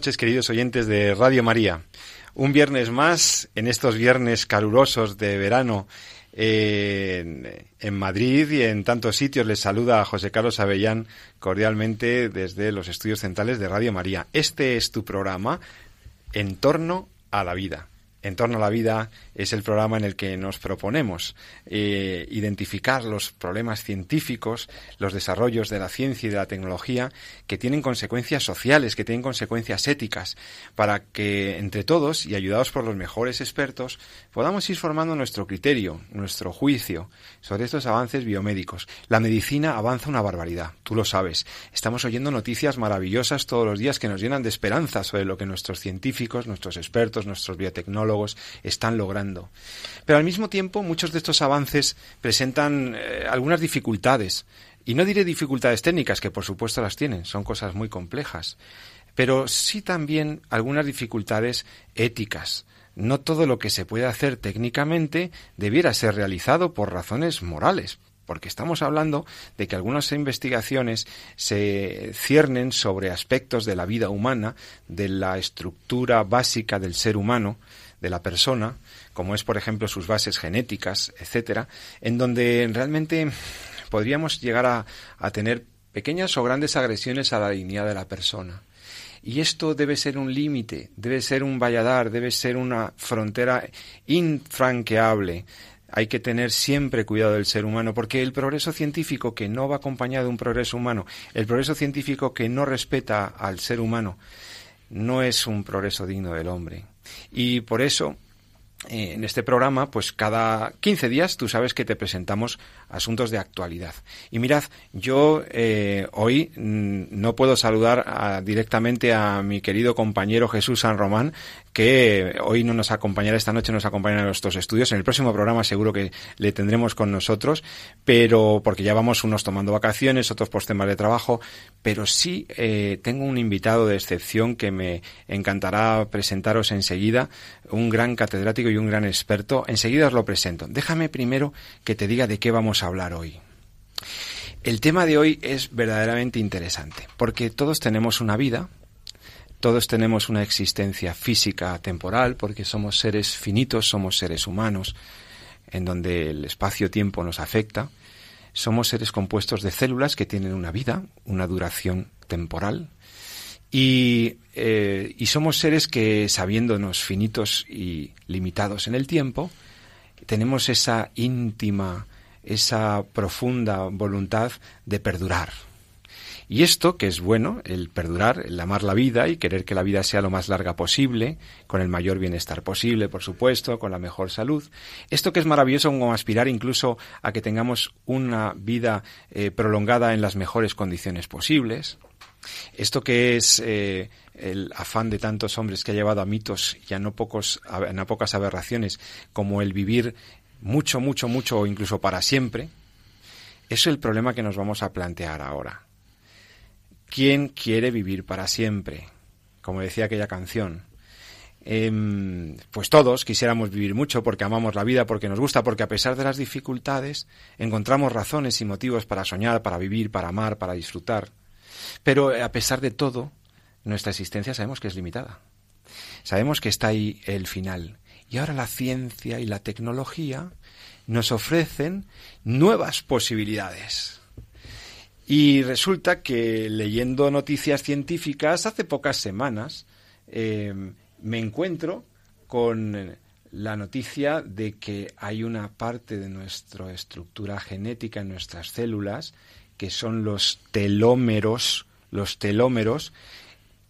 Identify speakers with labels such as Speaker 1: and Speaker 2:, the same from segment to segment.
Speaker 1: Noches, queridos oyentes de Radio María. Un viernes más, en estos viernes calurosos de verano en, Madrid y en tantos sitios, les saluda a José Carlos Avellán cordialmente desde los estudios centrales de Radio María. Este es tu programa En torno a la vida. En torno a la vida es el programa en el que nos proponemos eh, identificar los problemas científicos, los desarrollos de la ciencia y de la tecnología que tienen consecuencias sociales, que tienen consecuencias éticas, para que entre todos y ayudados por los mejores expertos podamos ir formando nuestro criterio, nuestro juicio sobre estos avances biomédicos. La medicina avanza una barbaridad, tú lo sabes. Estamos oyendo noticias maravillosas todos los días que nos llenan de esperanza sobre lo que nuestros científicos, nuestros expertos, nuestros biotecnólogos, están logrando. Pero al mismo tiempo, muchos de estos avances presentan eh, algunas dificultades. Y no diré dificultades técnicas, que por supuesto las tienen, son cosas muy complejas, pero sí también algunas dificultades éticas. No todo lo que se puede hacer técnicamente debiera ser realizado por razones morales, porque estamos hablando de que algunas investigaciones se ciernen sobre aspectos de la vida humana, de la estructura básica del ser humano, de la persona, como es por ejemplo sus bases genéticas, etcétera, en donde realmente podríamos llegar a, a tener pequeñas o grandes agresiones a la dignidad de la persona. Y esto debe ser un límite, debe ser un valladar, debe ser una frontera infranqueable. Hay que tener siempre cuidado del ser humano, porque el progreso científico que no va acompañado de un progreso humano, el progreso científico que no respeta al ser humano, no es un progreso digno del hombre. Y por eso eh, en este programa, pues cada 15 días tú sabes que te presentamos asuntos de actualidad. Y mirad, yo eh, hoy mm, no puedo saludar directamente a mi querido compañero Jesús San Román, que hoy no nos acompañará, esta noche nos acompañará en nuestros estudios. En el próximo programa seguro que le tendremos con nosotros, pero porque ya vamos unos tomando vacaciones, otros por temas de trabajo, pero sí eh, tengo un invitado de excepción que me encantará presentaros enseguida, un gran catedrático y un gran experto. Enseguida os lo presento. Déjame primero que te diga de qué vamos a hablar hoy. El tema de hoy es verdaderamente interesante, porque todos tenemos una vida, todos tenemos una existencia física temporal, porque somos seres finitos, somos seres humanos, en donde el espacio-tiempo nos afecta. Somos seres compuestos de células que tienen una vida, una duración temporal, y, eh, somos seres que, sabiéndonos finitos y limitados en el tiempo, tenemos esa íntima, esa profunda voluntad de perdurar. Y esto, que es bueno, el perdurar, el amar la vida y querer que la vida sea lo más larga posible, con el mayor bienestar posible, por supuesto, con la mejor salud. Esto que es maravilloso como aspirar incluso a que tengamos una vida eh, prolongada en las mejores condiciones posibles. Esto que es eh, el afán de tantos hombres que ha llevado a mitos y a no, pocos, a no pocas aberraciones, como el vivir mucho, mucho, mucho o incluso para siempre, es el problema que nos vamos a plantear ahora. ¿Quién quiere vivir para siempre? Como decía aquella canción. Em, pues todos quisiéramos vivir mucho porque amamos la vida, porque nos gusta, porque a pesar de las dificultades encontramos razones y motivos para soñar, para vivir, para amar, para disfrutar. Pero eh, a pesar de todo, nuestra existencia sabemos que es limitada. Sabemos que está ahí el final. Y ahora la ciencia y la tecnología nos ofrecen nuevas posibilidades. Y resulta que leyendo noticias científicas hace pocas semanas eh, me encuentro con la noticia de que hay una parte de nuestra estructura genética en nuestras células que son los telómeros, los telómeros,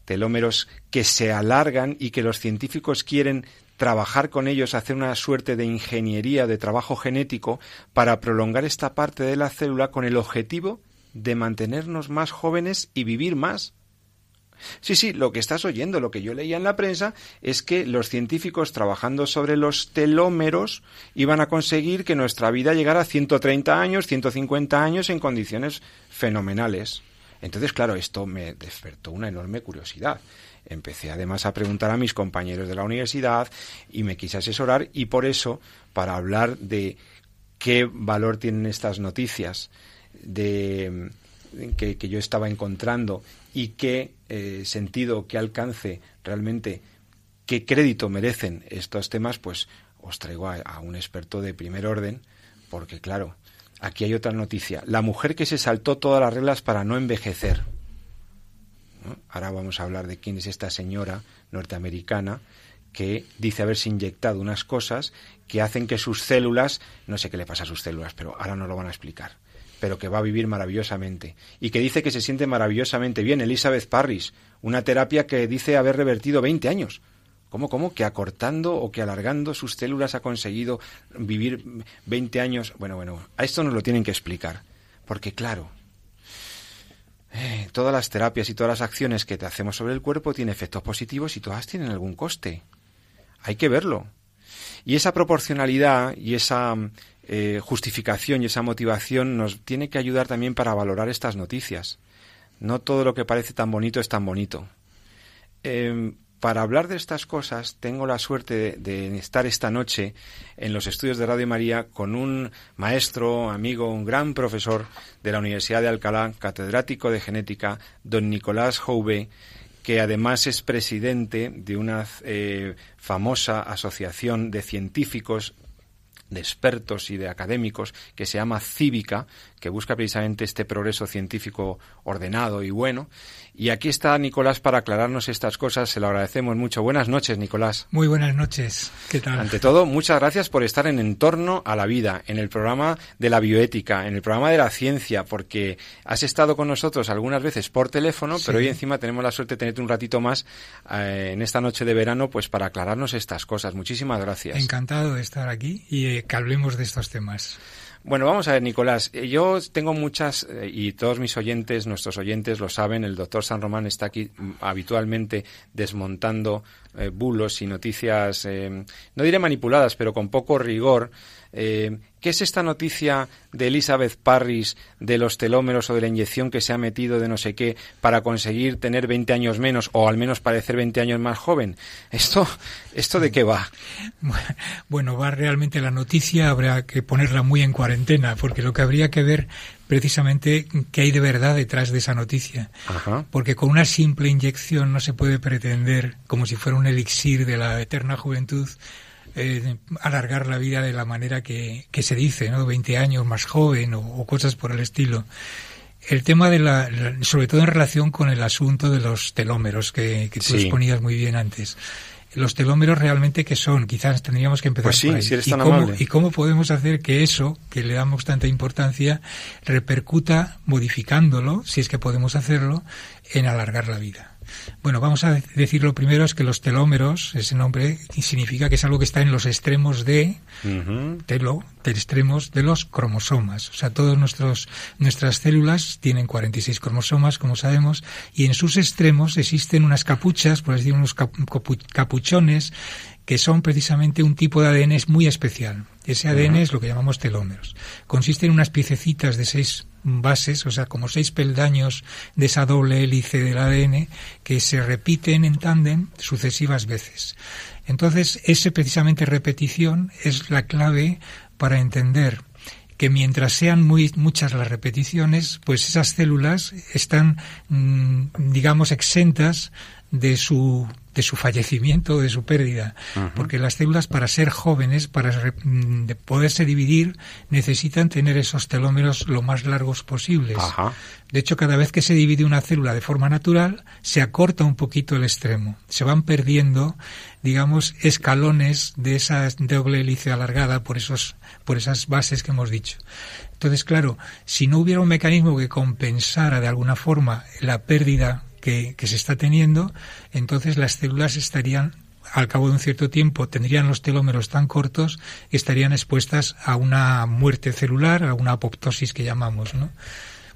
Speaker 1: telómeros que se alargan y que los científicos quieren trabajar con ellos, hacer una suerte de ingeniería, de trabajo genético, para prolongar esta parte de la célula con el objetivo de mantenernos más jóvenes y vivir más. Sí, sí, lo que estás oyendo, lo que yo leía en la prensa, es que los científicos trabajando sobre los telómeros iban a conseguir que nuestra vida llegara a 130 años, 150 años en condiciones fenomenales. Entonces, claro, esto me despertó una enorme curiosidad. Empecé además a preguntar a mis compañeros de la universidad y me quise asesorar y por eso, para hablar de qué valor tienen estas noticias de que, yo estaba encontrando y qué eh, sentido, qué alcance realmente, qué crédito merecen estos temas, pues os traigo a, un experto de primer orden, porque claro, aquí hay otra noticia. La mujer que se saltó todas las reglas para no envejecer. Ahora vamos a hablar de quién es esta señora norteamericana que dice haberse inyectado unas cosas que hacen que sus células, no sé qué le pasa a sus células, pero ahora no lo van a explicar pero que va a vivir maravillosamente. Y que dice que se siente maravillosamente bien. Elizabeth Parris, una terapia que dice haber revertido 20 años. ¿Cómo, cómo? Que acortando o que alargando sus células ha conseguido vivir 20 años. Bueno, bueno, a esto nos lo tienen que explicar. Porque claro, eh, todas las terapias y todas las acciones que te hacemos sobre el cuerpo tienen efectos positivos y todas tienen algún coste. Hay que verlo. Y esa proporcionalidad y esa eh, justificación y esa motivación nos tiene que ayudar también para valorar estas noticias. No todo lo que parece tan bonito es tan bonito. Em, para hablar de estas cosas, tengo la suerte de, estar esta noche en los estudios de Radio María con un maestro, amigo, un gran profesor de la Universidad de Alcalá, catedrático de genética, don Nicolás Jouve, que además es presidente de una eh, famosa asociación de científicos de expertos y de académicos que se llama Cívica, que busca precisamente este progreso científico ordenado y bueno. Y aquí está Nicolás para aclararnos estas cosas. Se lo agradecemos mucho. Buenas noches, Nicolás.
Speaker 2: Muy buenas noches. ¿Qué tal?
Speaker 1: Ante todo, muchas gracias por estar en Entorno a la Vida, en el programa de la bioética, en el programa de la ciencia, porque has estado con nosotros algunas veces por teléfono, pero hoy encima tenemos la suerte de tenerte un ratito más eh, en esta noche de verano, pues para aclararnos estas cosas. Muchísimas gracias.
Speaker 2: Encantado de estar aquí y eh, que hablemos de estos temas.
Speaker 1: Bueno, vamos a ver, Nicolás. Eh, yo tengo muchas, eh, y todos mis oyentes, nuestros oyentes lo saben, el doctor San Román está aquí mm, habitualmente desmontando eh, bulos y noticias, no diré manipuladas, pero con poco rigor eh, ¿Qué es esta noticia de Elizabeth Parris de los telómeros o de la inyección que se ha metido de no sé qué para conseguir tener 20 años menos o al menos parecer 20 años más joven? ¿Esto, esto de qué va?
Speaker 2: Bueno, va realmente la noticia, habrá que ponerla muy en cuarentena, porque lo que habría que ver precisamente qué hay de verdad detrás de esa noticia. Porque con una simple inyección no se puede pretender, como si fuera un elixir de la eterna juventud, eh, alargar la vida de la manera que, se dice, ¿no? 20 años más joven o, cosas por el estilo. El tema de la, sobre todo en relación con el asunto de los telómeros que, tú exponías muy bien antes. Los telómeros realmente que son, quizás tendríamos que empezar
Speaker 1: pues
Speaker 2: por ahí.
Speaker 1: Si eres
Speaker 2: ¿Y, cómo, ¿Y cómo podemos hacer que eso, que le damos tanta importancia, repercuta modificándolo, si es que podemos hacerlo, en alargar la vida? Bueno, vamos a decir lo primero es que los telómeros, ese nombre significa que es algo que está en los extremos de telo, de extremos de los cromosomas. O sea, todos nuestros nuestras células tienen 46 cromosomas, como sabemos, y en sus extremos existen unas capuchas, por decir unos capuchones que son precisamente un tipo de ADN muy especial. Ese ADN es lo que llamamos telómeros. Consiste en unas piececitas de seis bases, o sea, como seis peldaños de esa doble hélice del ADN que se repiten en tándem sucesivas veces. Entonces, esa precisamente repetición es la clave para entender que mientras sean muy muchas las repeticiones, pues esas células están, mm, digamos, exentas de su de su fallecimiento, de su pérdida, porque las células para ser jóvenes, para mm, poderse dividir, necesitan tener esos telómeros lo más largos posibles. De hecho, cada vez que se divide una célula de forma natural, se acorta un poquito el extremo. Se van perdiendo, digamos, escalones de esa doble hélice alargada por esos, por esas bases que hemos dicho. Entonces, claro, si no hubiera un mecanismo que compensara de alguna forma la pérdida que, se está teniendo, entonces las células estarían al cabo de un cierto tiempo tendrían los telómeros tan cortos que estarían expuestas a una muerte celular, a una apoptosis que llamamos, ¿no?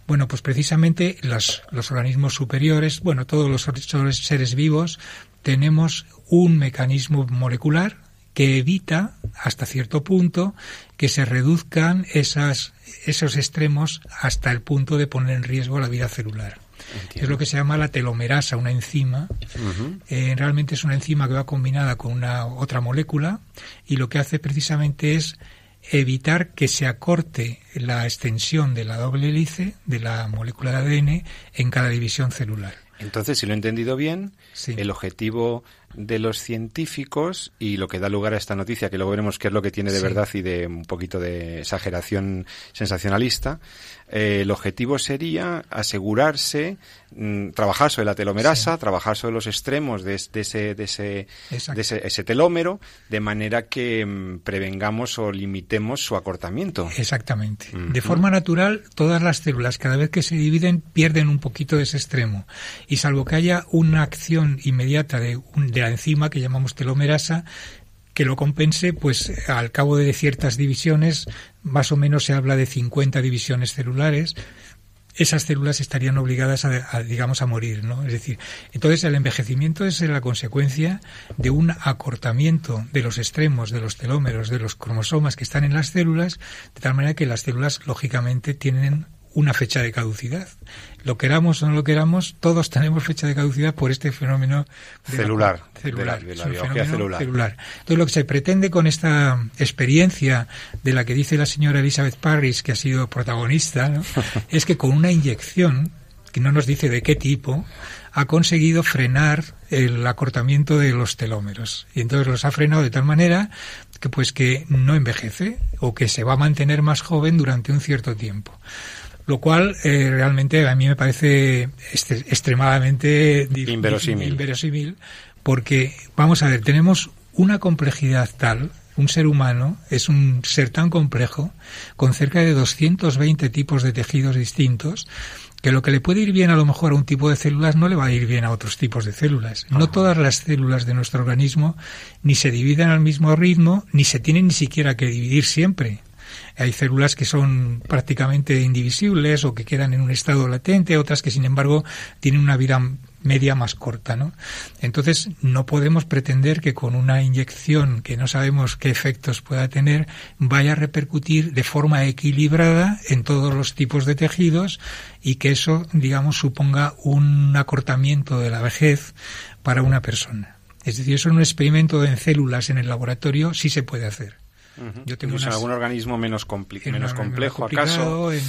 Speaker 2: Bueno, pues precisamente los, organismos superiores, bueno, todos los seres vivos, tenemos un mecanismo molecular que evita hasta cierto punto que se reduzcan esos extremos hasta el punto de poner en riesgo la vida celular. Es lo que se llama la telomerasa, una enzima. Eh, realmente es una enzima que va combinada con una otra molécula y lo que hace precisamente es evitar que se acorte la extensión de la doble hélice de la molécula de ADN en cada división celular.
Speaker 1: Entonces, si lo he entendido bien, el objetivo de los científicos y lo que da lugar a esta noticia, que luego veremos qué es lo que tiene de verdad y de un poquito de exageración sensacionalista, eh, el objetivo sería asegurarse, mm, trabajar sobre la telomerasa, trabajar sobre los extremos de, ese, de, ese, de ese, telómero, de manera que mm, prevengamos o limitemos su acortamiento.
Speaker 2: Exactamente. De forma natural, todas las células, cada vez que se dividen, pierden un poquito de ese extremo. Y salvo que haya una acción inmediata de, de la enzima que llamamos telomerasa, que lo compense, pues al cabo de ciertas divisiones, más o menos se habla de 50 divisiones celulares, esas células estarían obligadas a, digamos, a morir, ¿no? Es decir, entonces el envejecimiento es la consecuencia de un acortamiento de los extremos de los telómeros, de los cromosomas que están en las células, de tal manera que las células, lógicamente, tienen una fecha de caducidad. Lo queramos o no lo queramos, todos tenemos fecha de caducidad por este fenómeno
Speaker 1: celular,
Speaker 2: celular, de la, celular. celular. Entonces, lo que se pretende con esta experiencia de la que dice la señora Elizabeth Parris, que ha sido protagonista, es que con una inyección, que no nos dice de qué tipo, ha conseguido frenar el acortamiento de los telómeros. Y entonces los ha frenado de tal manera que pues que no envejece o que se va a mantener más joven durante un cierto tiempo lo cual eh, realmente a mí me parece este, extremadamente
Speaker 1: inverosímil.
Speaker 2: inverosímil, porque, vamos a ver, tenemos una complejidad tal, un ser humano es un ser tan complejo, con cerca de 220 tipos de tejidos distintos, que lo que le puede ir bien a lo mejor a un tipo de células no le va a ir bien a otros tipos de células. No todas las células de nuestro organismo ni se dividen al mismo ritmo, ni se tienen ni siquiera que dividir siempre. Hay células que son prácticamente indivisibles o que quedan en un estado latente, otras que sin embargo tienen una vida media más corta, ¿no? Entonces no podemos pretender que con una inyección que no sabemos qué efectos pueda tener vaya a repercutir de forma equilibrada en todos los tipos de tejidos y que eso, digamos, suponga un acortamiento de la vejez para una persona. Es decir, eso en un experimento en células en el laboratorio sí se puede hacer.
Speaker 1: Yo tengo en algún organismo menos, menos complejo, ¿acaso?
Speaker 2: En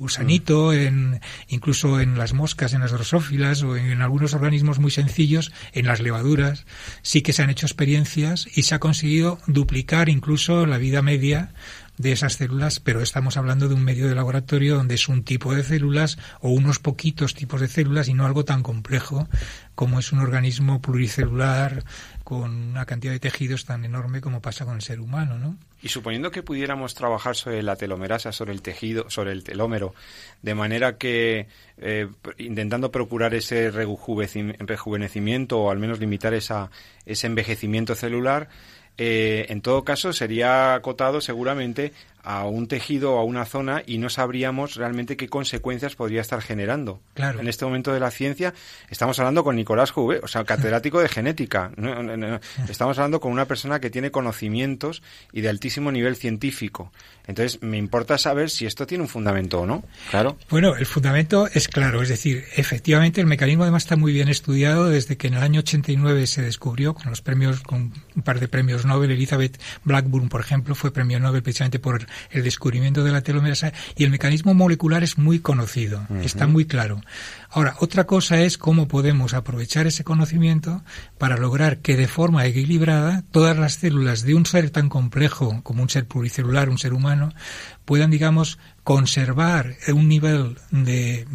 Speaker 2: gusanito, en, incluso en las moscas, en las drosófilas o en, algunos organismos muy sencillos, en las levaduras, sí que se han hecho experiencias y se ha conseguido duplicar incluso la vida media de esas células, pero estamos hablando de un medio de laboratorio donde es un tipo de células o unos poquitos tipos de células y no algo tan complejo como es un organismo pluricelular con una cantidad de tejidos tan enorme como pasa con el ser humano, ¿no?
Speaker 1: Y suponiendo que pudiéramos trabajar sobre la telomerasa, sobre el tejido, sobre el telómero, de manera que eh, intentando procurar ese rejuvenecimiento o al menos limitar esa, ese envejecimiento celular, eh, en todo caso sería acotado seguramente a un tejido o a una zona y no sabríamos realmente qué consecuencias podría estar generando.
Speaker 2: Claro.
Speaker 1: En este momento de la ciencia estamos hablando con Nicolás Juve, o sea, catedrático de genética. estamos hablando con una persona que tiene conocimientos y de altísimo nivel científico. Entonces, me importa saber si esto tiene un fundamento o no. Claro.
Speaker 2: Bueno, el fundamento es claro, es decir, efectivamente el mecanismo además está muy bien estudiado desde que en el año 89 se descubrió con los premios con un par de premios Nobel, Elizabeth Blackburn, por ejemplo, fue premio Nobel precisamente por el descubrimiento de la telomerasa y el mecanismo molecular es muy conocido, está muy claro. Ahora, otra cosa es cómo podemos aprovechar ese conocimiento para lograr que de forma equilibrada todas las células de un ser tan complejo como un ser pluricelular, un ser humano, puedan, digamos, conservar un nivel de,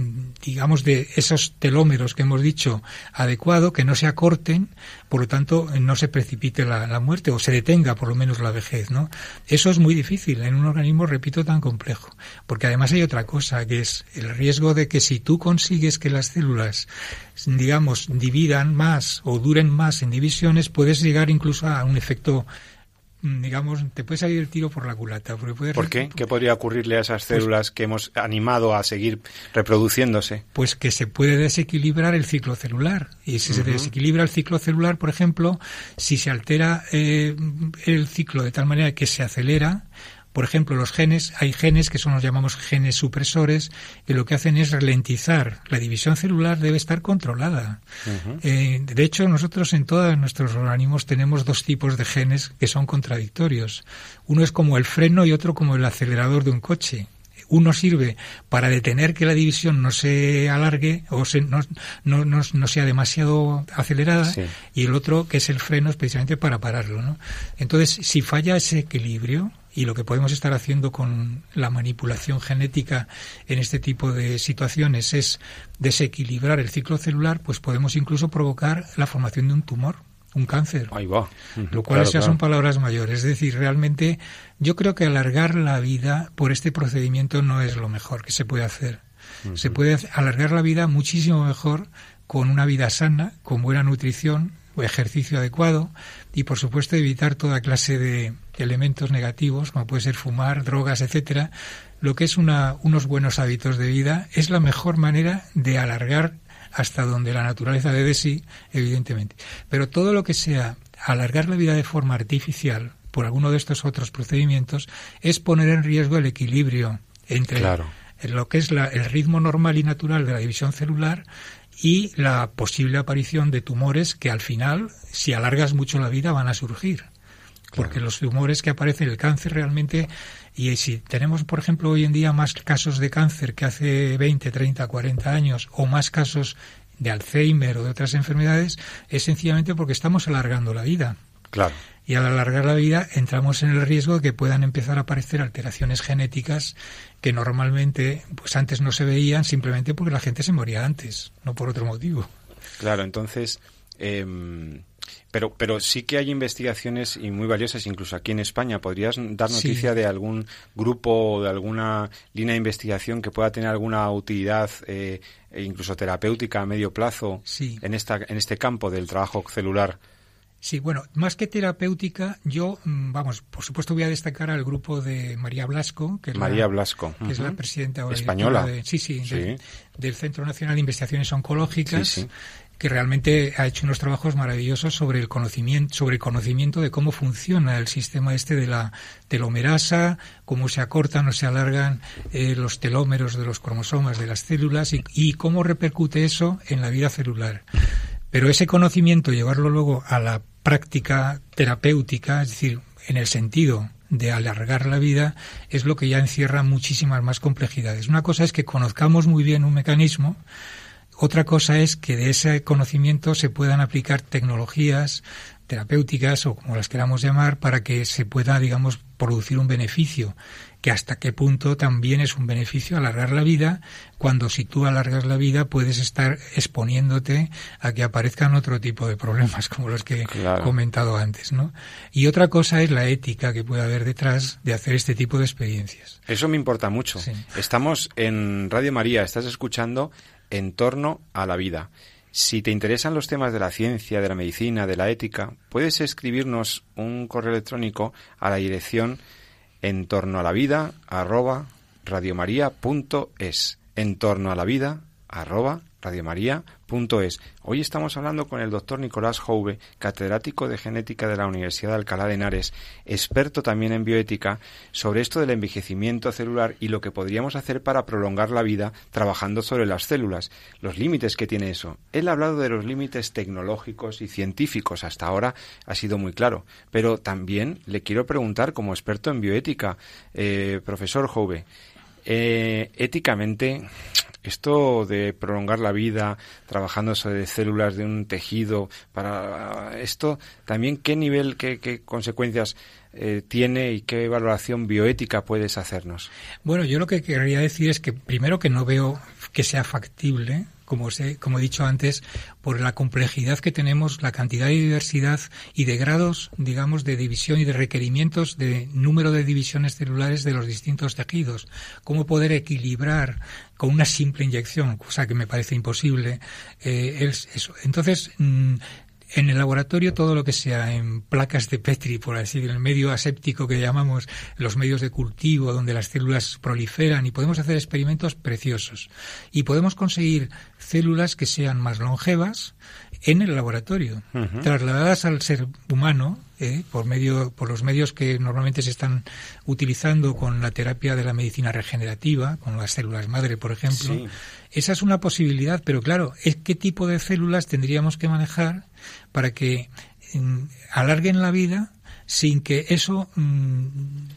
Speaker 2: digamos, de esos telómeros que hemos dicho adecuado, que no se acorten, por lo tanto, no se precipite la, muerte o se detenga por lo menos la vejez, ¿no? Eso es muy difícil en un organismo, repito, tan complejo. Porque además hay otra cosa, que es el riesgo de que si tú consigues que las células, digamos, dividan más o duren más en divisiones, puedes llegar incluso a un efecto digamos, te puede salir el tiro por la culata.
Speaker 1: ¿Por qué? ¿Qué podría ocurrirle a esas pues células que hemos animado a seguir reproduciéndose?
Speaker 2: Pues que se puede desequilibrar el ciclo celular. Y si se desequilibra el ciclo celular, por ejemplo, si se altera eh, el ciclo de tal manera que se acelera, por ejemplo, los genes, hay genes que son los llamamos genes supresores, que lo que hacen es ralentizar. La división celular debe estar controlada. Eh, de hecho, nosotros en todos nuestros organismos tenemos dos tipos de genes que son contradictorios. Uno es como el freno y otro como el acelerador de un coche uno sirve para detener que la división no se alargue o no, no, sea demasiado acelerada y el otro que es el freno es precisamente para pararlo. ¿no? Entonces, si falla ese equilibrio, y lo que podemos estar haciendo con la manipulación genética en este tipo de situaciones es desequilibrar el ciclo celular, pues podemos incluso provocar la formación de un tumor, un cáncer.
Speaker 1: Ahí va.
Speaker 2: Lo cual ya son palabras mayores. Es decir, realmente yo creo que alargar la vida por este procedimiento no es lo mejor que se puede hacer. Se puede alargar la vida muchísimo mejor con una vida sana, con buena nutrición, o ejercicio adecuado y por supuesto evitar toda clase de elementos negativos como puede ser fumar, drogas, etcétera, lo que es una, unos buenos hábitos de vida es la mejor manera de alargar hasta donde la naturaleza debe sí, evidentemente. Pero todo lo que sea alargar la vida de forma artificial por alguno de estos otros procedimientos es poner en riesgo el equilibrio entre lo que es el ritmo normal y natural de la división celular y la posible aparición de tumores que al final, si alargas mucho la vida, van a surgir. Porque los tumores que aparecen, el cáncer realmente, y si tenemos, por ejemplo, hoy en día más casos de cáncer que hace 20, 30, 40 años, o más casos de Alzheimer o de otras enfermedades, es sencillamente porque estamos alargando la vida.
Speaker 1: Claro.
Speaker 2: Y al alargar la vida entramos en el riesgo de que puedan empezar a aparecer alteraciones genéticas que normalmente pues antes no se veían simplemente porque la gente se moría antes, no por otro motivo.
Speaker 1: Claro, entonces, em, pero, pero sí que hay investigaciones y muy valiosas, incluso aquí en España. ¿Podrías dar noticia de algún grupo o de alguna línea de investigación que pueda tener alguna utilidad, eh, e incluso terapéutica a medio plazo, en, esta, en este campo del trabajo celular?
Speaker 2: Sí, bueno, más que terapéutica, yo, mm, vamos, por supuesto voy a destacar al grupo de María Blasco, que es,
Speaker 1: María
Speaker 2: la,
Speaker 1: Blasco.
Speaker 2: Que es la presidenta
Speaker 1: española.
Speaker 2: sí, sí, Del, Centro Nacional de Investigaciones Oncológicas. que realmente ha hecho unos trabajos maravillosos sobre el conocimiento, sobre el conocimiento de cómo funciona el sistema este de la telomerasa, cómo se acortan o se alargan eh, los telómeros de los cromosomas de las células y cómo repercute eso en la vida celular. Pero ese conocimiento, llevarlo luego a la práctica terapéutica, es decir, en el sentido de alargar la vida, es lo que ya encierra muchísimas más complejidades. Una cosa es que conozcamos muy bien un mecanismo, otra cosa es que de ese conocimiento se puedan aplicar tecnologías terapéuticas o como las queramos llamar para que se pueda, digamos, producir un beneficio que hasta qué punto también es un beneficio alargar la vida, cuando si tú alargas la vida puedes estar exponiéndote a que aparezcan otro tipo de problemas, como los que he comentado antes, ¿no? Y otra cosa es la ética que puede haber detrás de hacer este tipo de experiencias.
Speaker 1: Eso me importa mucho. Estamos en Radio María, estás escuchando en torno a la vida. Si te interesan los temas de la ciencia, de la medicina, de la ética, puedes escribirnos un correo electrónico a la dirección en torno a la vida arroba radiomaria.es. En torno a la vida arroba radiomaria.es. Hoy estamos hablando con el doctor Nicolás Jouve, catedrático de genética de la Universidad de Alcalá de Henares, experto también en bioética, sobre esto del envejecimiento celular y lo que podríamos hacer para prolongar la vida trabajando sobre las células, los límites que tiene eso. Él ha hablado de los límites tecnológicos y científicos, hasta ahora ha sido muy claro, pero también le quiero preguntar como experto en bioética, eh, profesor Jouve, eh, éticamente, esto de prolongar la vida trabajando sobre células de un tejido, para esto también qué nivel, qué, consecuencias eh, tiene y qué valoración bioética puedes hacernos.
Speaker 2: Bueno, yo lo que querría decir es que primero que no veo que sea factible como, como he dicho antes, por la complejidad que tenemos, la cantidad de diversidad y de grados, digamos, de división y de requerimientos de número de divisiones celulares de los distintos tejidos. Cómo poder equilibrar con una simple inyección, cosa que me parece imposible, eh, eso. Entonces, mm, En el laboratorio todo lo que sea en placas de Petri, por así decirlo, en el medio aséptico que llamamos los medios de cultivo, donde las células proliferan y podemos hacer experimentos preciosos. Y podemos conseguir células que sean más longevas en el laboratorio, trasladadas al ser humano eh, por medio por los medios que normalmente se están utilizando con la terapia de la medicina regenerativa, con las células madre, por ejemplo. Esa es una posibilidad, pero claro, es qué tipo de células tendríamos que manejar para que mm, alarguen la vida sin que eso, mm,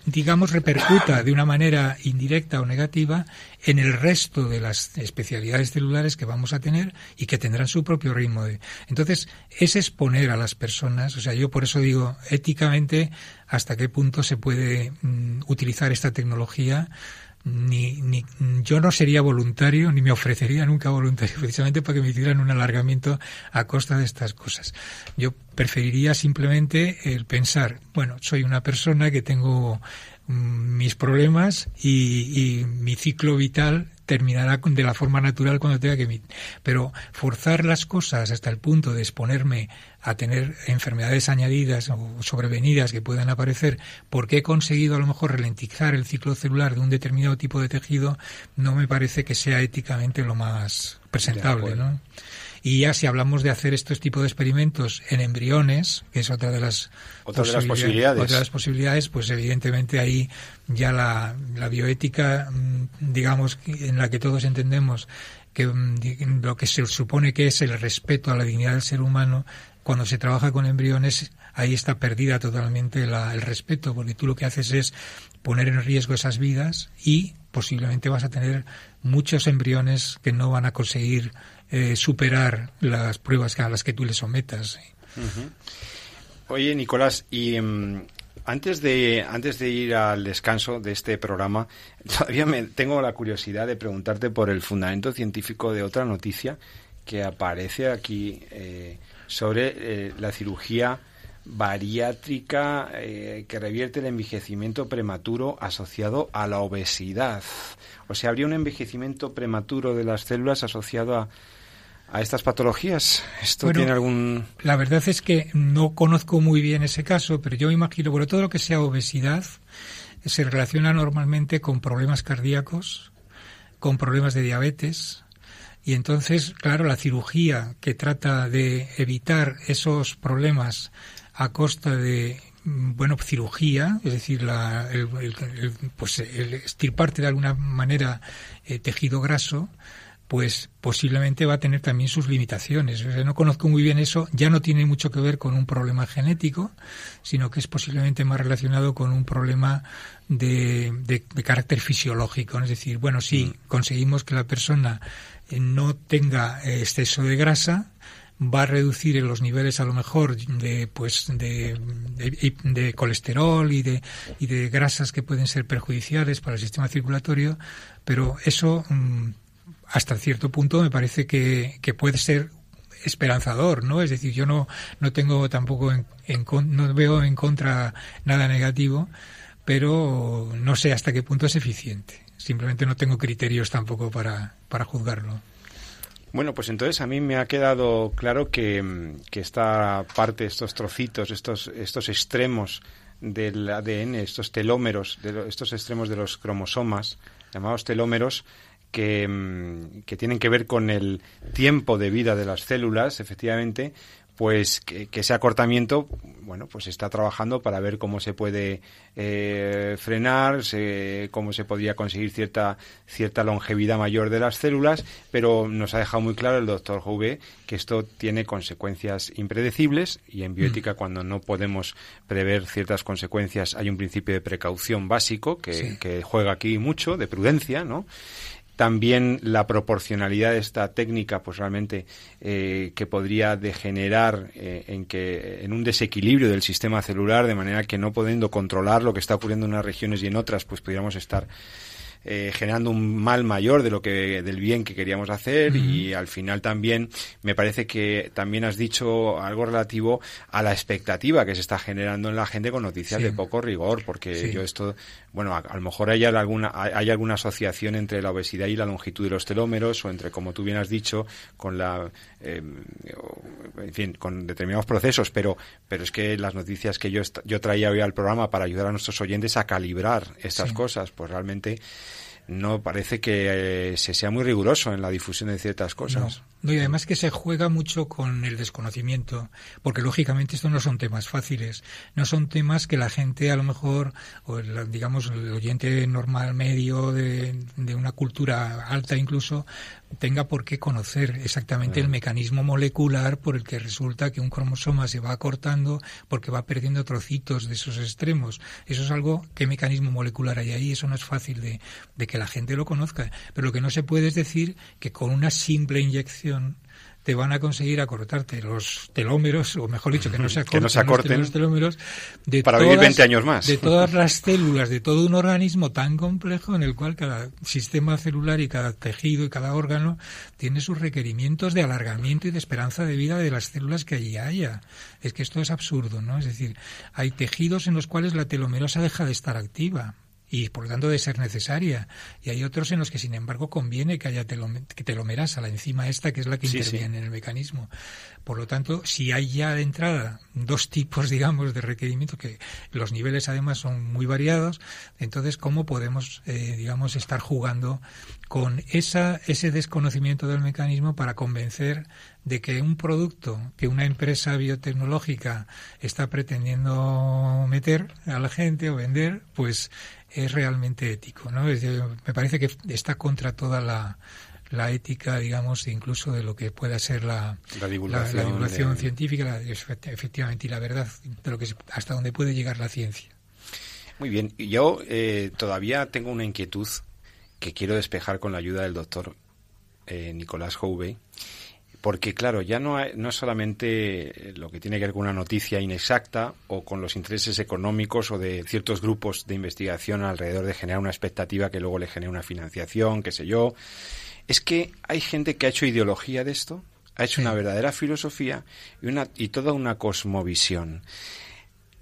Speaker 2: digamos, repercuta de una manera indirecta o negativa en el resto de las especialidades celulares que vamos a tener y que tendrán su propio ritmo. Entonces, es exponer a las personas, o sea, yo por eso digo, éticamente, hasta qué punto se puede mm, utilizar esta tecnología ni, ni, yo no sería voluntario, ni me ofrecería nunca voluntario precisamente para que me hicieran un alargamiento a costa de estas cosas. Yo preferiría simplemente el pensar, bueno, soy una persona que tengo mm, mis problemas y, y mi ciclo vital terminará de la forma natural cuando tenga que... Pero forzar las cosas hasta el punto de exponerme a tener enfermedades añadidas o sobrevenidas que puedan aparecer porque he conseguido a lo mejor ralentizar el ciclo celular de un determinado tipo de tejido, no me parece que sea éticamente lo más presentable, ¿no? Y ya si hablamos de hacer estos tipos de experimentos en embriones, que es otra de las,
Speaker 1: posibilidades,
Speaker 2: otra de las posibilidades, pues evidentemente ahí ya la, la bioética, mm, digamos, en la que todos entendemos que mm, lo que se supone que es el respeto a la dignidad del ser humano, cuando se trabaja con embriones, ahí está perdida totalmente el respeto, porque tú lo que haces es poner en riesgo esas vidas y posiblemente vas a tener muchos embriones que no van a conseguir eh, superar las pruebas a las que tú le sometas.
Speaker 1: Oye, Nicolás, y em, antes de antes de ir al descanso de este programa, todavía me tengo la curiosidad de preguntarte por el fundamento científico de otra noticia que aparece aquí eh, sobre eh, la cirugía bariátrica que revierte el envejecimiento prematuro asociado a la obesidad. O sea, habría un envejecimiento prematuro de las células asociado a, a estas patologías? ¿Esto tiene algún...?
Speaker 2: La verdad es que no conozco muy bien ese caso, pero yo imagino, bueno, todo lo que sea obesidad se relaciona normalmente con problemas cardíacos, con problemas de diabetes, y entonces, claro, la cirugía que trata de evitar esos problemas a costa de bueno, cirugía, es decir, la, el, pues el estirparte de alguna manera eh, tejido graso, pues posiblemente va a tener también sus limitaciones. no conozco muy bien eso, ya no tiene mucho que ver con un problema genético, sino que es posiblemente más relacionado con un problema de, de, carácter fisiológico. Es decir, bueno, si mm. conseguimos que la persona eh, no tenga exceso de grasa, va a reducir los niveles a lo mejor de pues de, de, colesterol y de y de grasas que pueden ser perjudiciales para el sistema circulatorio pero eso mm, hasta cierto punto me parece que, puede ser esperanzador, ¿no? Es decir, yo no, no tengo tampoco, en, no veo en contra nada negativo, pero no sé hasta qué punto es eficiente. Simplemente no tengo criterios tampoco para, para juzgarlo.
Speaker 1: Bueno, pues entonces a mí me ha quedado claro que, que esta parte, estos trocitos, estos, estos extremos del ADN, estos telómeros, de estos extremos de los cromosomas, llamados telómeros, que, mm, que, tienen que ver con el tiempo de vida de las células, efectivamente, pues que, ese acortamiento, bueno, pues está trabajando para ver cómo se puede eh, frenar, cómo se podría conseguir cierta cierta longevidad mayor de las células, pero nos ha dejado muy claro el doctor Jouvet que esto tiene consecuencias impredecibles y en bioética mm. cuando no podemos prever ciertas consecuencias hay un principio de precaución básico que, que juega aquí mucho, de prudencia, ¿no? También la proporcionalidad de esta técnica, pues realmente eh, que podría degenerar eh, en que en un desequilibrio del sistema celular, de manera que no pudiendo controlar lo que está ocurriendo en unas regiones y en otras, pues pudiéramos estar eh, generando un mal mayor de lo que del bien que queríamos hacer y al final también me parece que también has dicho algo relativo a la expectativa que se está generando en la gente con noticias de poco rigor porque yo esto bueno a, lo mejor hay alguna hay alguna asociación entre la obesidad y la longitud de los telómeros o entre como tú bien has dicho con la eh, en fin, con determinados procesos, pero, pero es que las noticias que yo, yo traía hoy al programa para ayudar a nuestros oyentes a calibrar estas cosas, pues realmente no parece que eh, se sea muy riguroso en la difusión de ciertas cosas.
Speaker 2: No, y además que se juega mucho con el desconocimiento, porque lógicamente estos no son temas fáciles, no son temas que la gente a lo mejor, o digamos el oyente normal medio de, de una cultura alta incluso, tenga por qué conocer exactamente el mecanismo molecular por el que resulta que un cromosoma se va acortando porque va perdiendo trocitos de esos extremos. Eso es algo, ¿qué mecanismo molecular hay ahí? Eso no es fácil de, de que la gente lo conozca. Pero lo que no se puede es decir que con una simple inyección te van a conseguir acortarte los telómeros, o mejor dicho, que no se acorten, los telómeros de
Speaker 1: para vivir 20 años más.
Speaker 2: De todas las células, de todo un organismo tan complejo en el cual cada sistema celular y cada tejido y cada órgano tiene sus requerimientos de alargamiento y de esperanza de vida de las células que allí haya. Es que esto es absurdo, ¿no? Es decir, hay tejidos en los cuales la telomerosa deja de estar activa y por lo tanto de ser necesaria. Y hay otros en los que, sin embargo, conviene que haya telomerasa, la enzima esta que es la que interviene en el mecanismo. Por lo tanto, si hay ya de entrada dos tipos, digamos, de requerimiento, que los niveles además son muy variados, entonces, ¿cómo podemos, eh, digamos, estar jugando con esa, ese desconocimiento del mecanismo para convencer de que un producto que una empresa biotecnológica está pretendiendo meter a la gente o vender, pues es realmente ético. ¿no? me parece que está contra toda la, la ética, digamos, incluso de lo que pueda ser la,
Speaker 1: la divulgación,
Speaker 2: científica, efectivamente, y la verdad de lo que hasta donde puede llegar la ciencia.
Speaker 1: Muy bien, yo eh, todavía tengo una inquietud que quiero despejar con la ayuda del doctor eh, Nicolás Houvey porque claro, ya no, no es solamente lo que tiene que ver con una noticia inexacta o con los intereses económicos o de ciertos grupos de investigación alrededor de generar una expectativa que luego le genere una financiación, qué sé yo. Es que hay gente que ha hecho ideología de esto, ha hecho una verdadera filosofía y, una, y toda una cosmovisión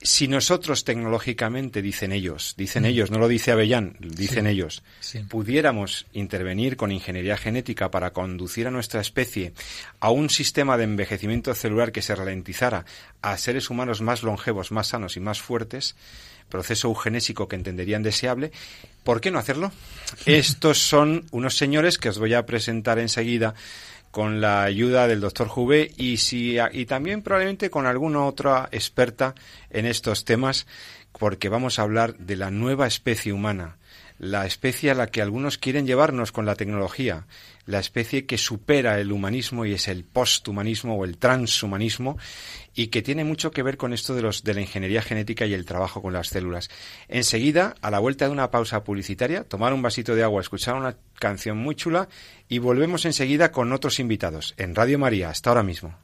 Speaker 1: si nosotros tecnológicamente, dicen ellos, dicen mm. ellos, no lo dice Avellán, dicen ellos, pudiéramos intervenir con ingeniería genética para conducir a nuestra especie a un sistema de envejecimiento celular que se ralentizara a seres humanos más longevos, más sanos y más fuertes, proceso eugenésico que entenderían deseable, ¿por qué no hacerlo? Estos son unos señores que os voy a presentar enseguida con la ayuda del doctor Juve y, si, y también probablemente con alguna otra experta en estos temas, porque vamos a hablar de la nueva especie humana, la especie a la que algunos quieren llevarnos con la tecnología, la especie que supera el humanismo y es el posthumanismo o el transhumanismo y que tiene mucho que ver con esto de los de la ingeniería genética y el trabajo con las células. Enseguida, a la vuelta de una pausa publicitaria, tomar un vasito de agua, escuchar una canción muy chula y volvemos enseguida con otros invitados en Radio María. Hasta ahora mismo.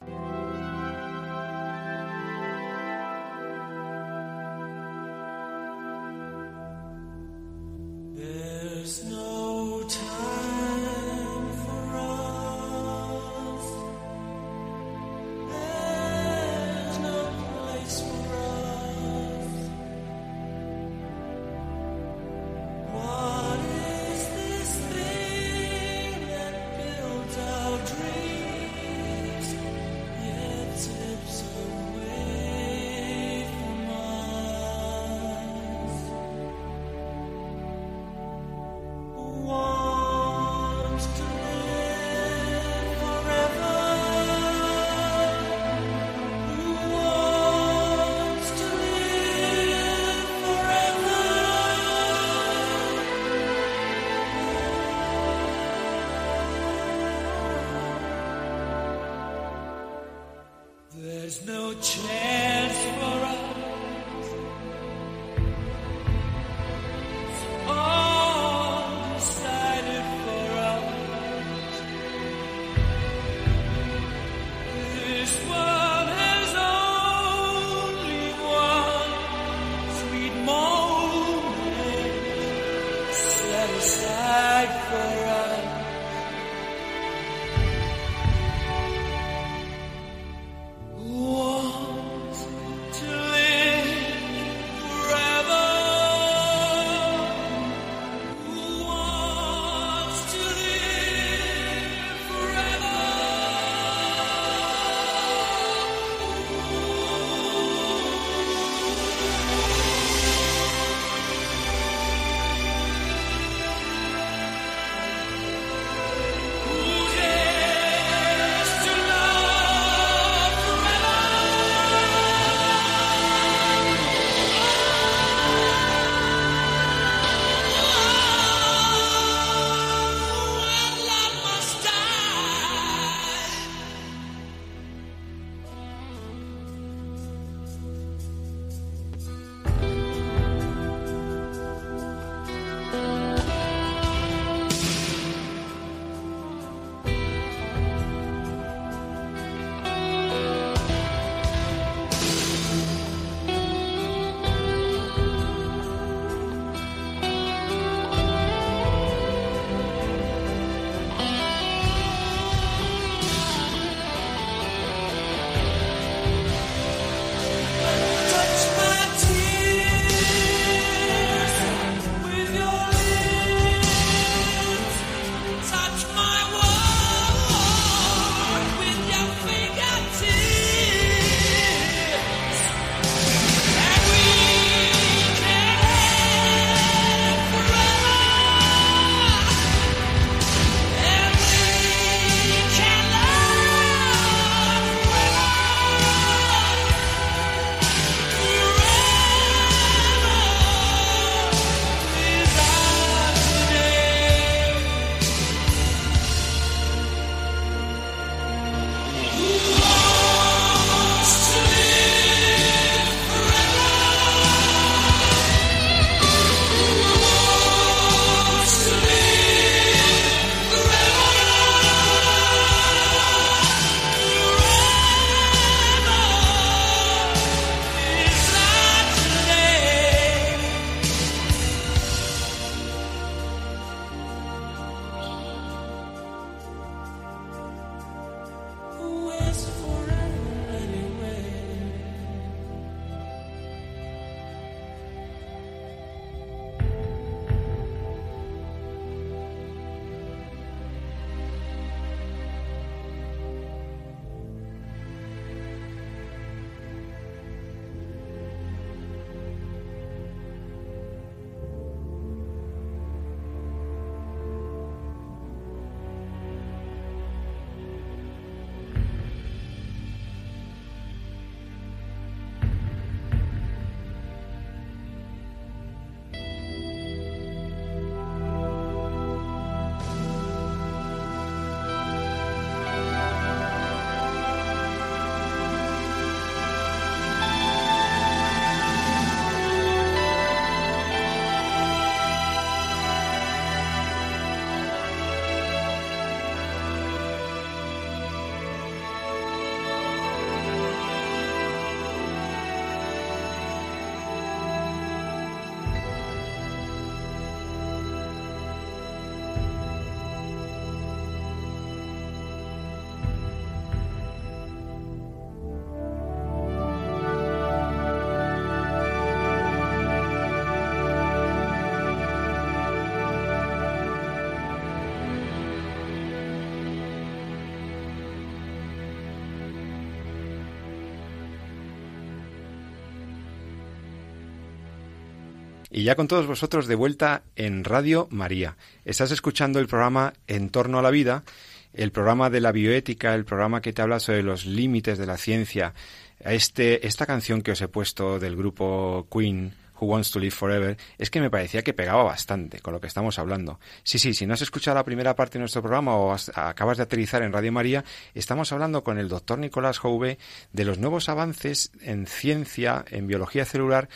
Speaker 1: Y ya con todos vosotros de vuelta en Radio María. Estás escuchando el programa En torno a la vida, el programa de la bioética, el programa que te habla sobre los límites de la ciencia. Este, esta canción que os he puesto del grupo Queen, Who Wants to Live Forever, es que me parecía que pegaba bastante con lo que estamos hablando. Sí, sí, si no has escuchado la primera parte de nuestro programa o acabas de aterrizar en Radio María, estamos hablando con el doctor Nicolás Jouve de los nuevos avances en ciencia, en biología celular,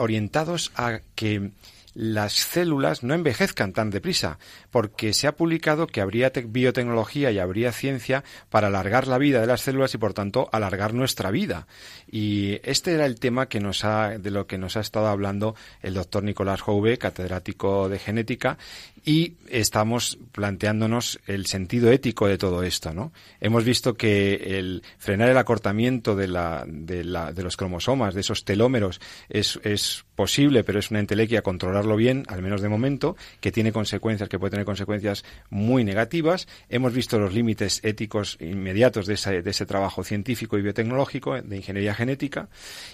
Speaker 1: orientados a que las células no envejezcan tan deprisa, porque se ha publicado que habría biotecnología y habría ciencia para alargar la vida de las células y por tanto alargar nuestra vida. Y este era el tema que nos ha, de lo que nos ha estado hablando el doctor Nicolás Jouve, catedrático de genética, y estamos planteándonos el sentido ético de todo esto, ¿no? Hemos visto que el frenar el acortamiento de, la, de, la, de los cromosomas, de esos telómeros, es, es posible, pero es una entelequia controlarlo bien, al menos de momento, que tiene consecuencias, que puede tener consecuencias muy negativas. Hemos visto los límites éticos inmediatos de ese, trabajo científico y biotecnológico de ingeniería genética,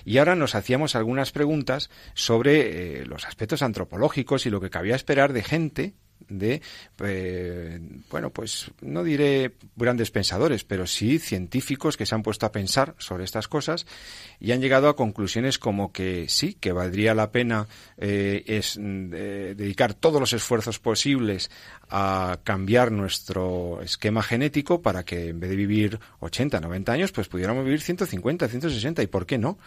Speaker 1: y ahora nos hacíamos algunas preguntas sobre eh, los aspectos antropológicos y lo que cabía esperar de gente de, eh, bueno, pues no diré grandes pensadores, pero sí científicos que se han puesto a pensar sobre estas cosas y han llegado a conclusiones como que sí, que valdría la pena eh, eh, dedicar todos los esfuerzos posibles a cambiar nuestro esquema genético para que en vez de vivir 80, 90 años, pues pudiéramos vivir 150, 160 y por qué no.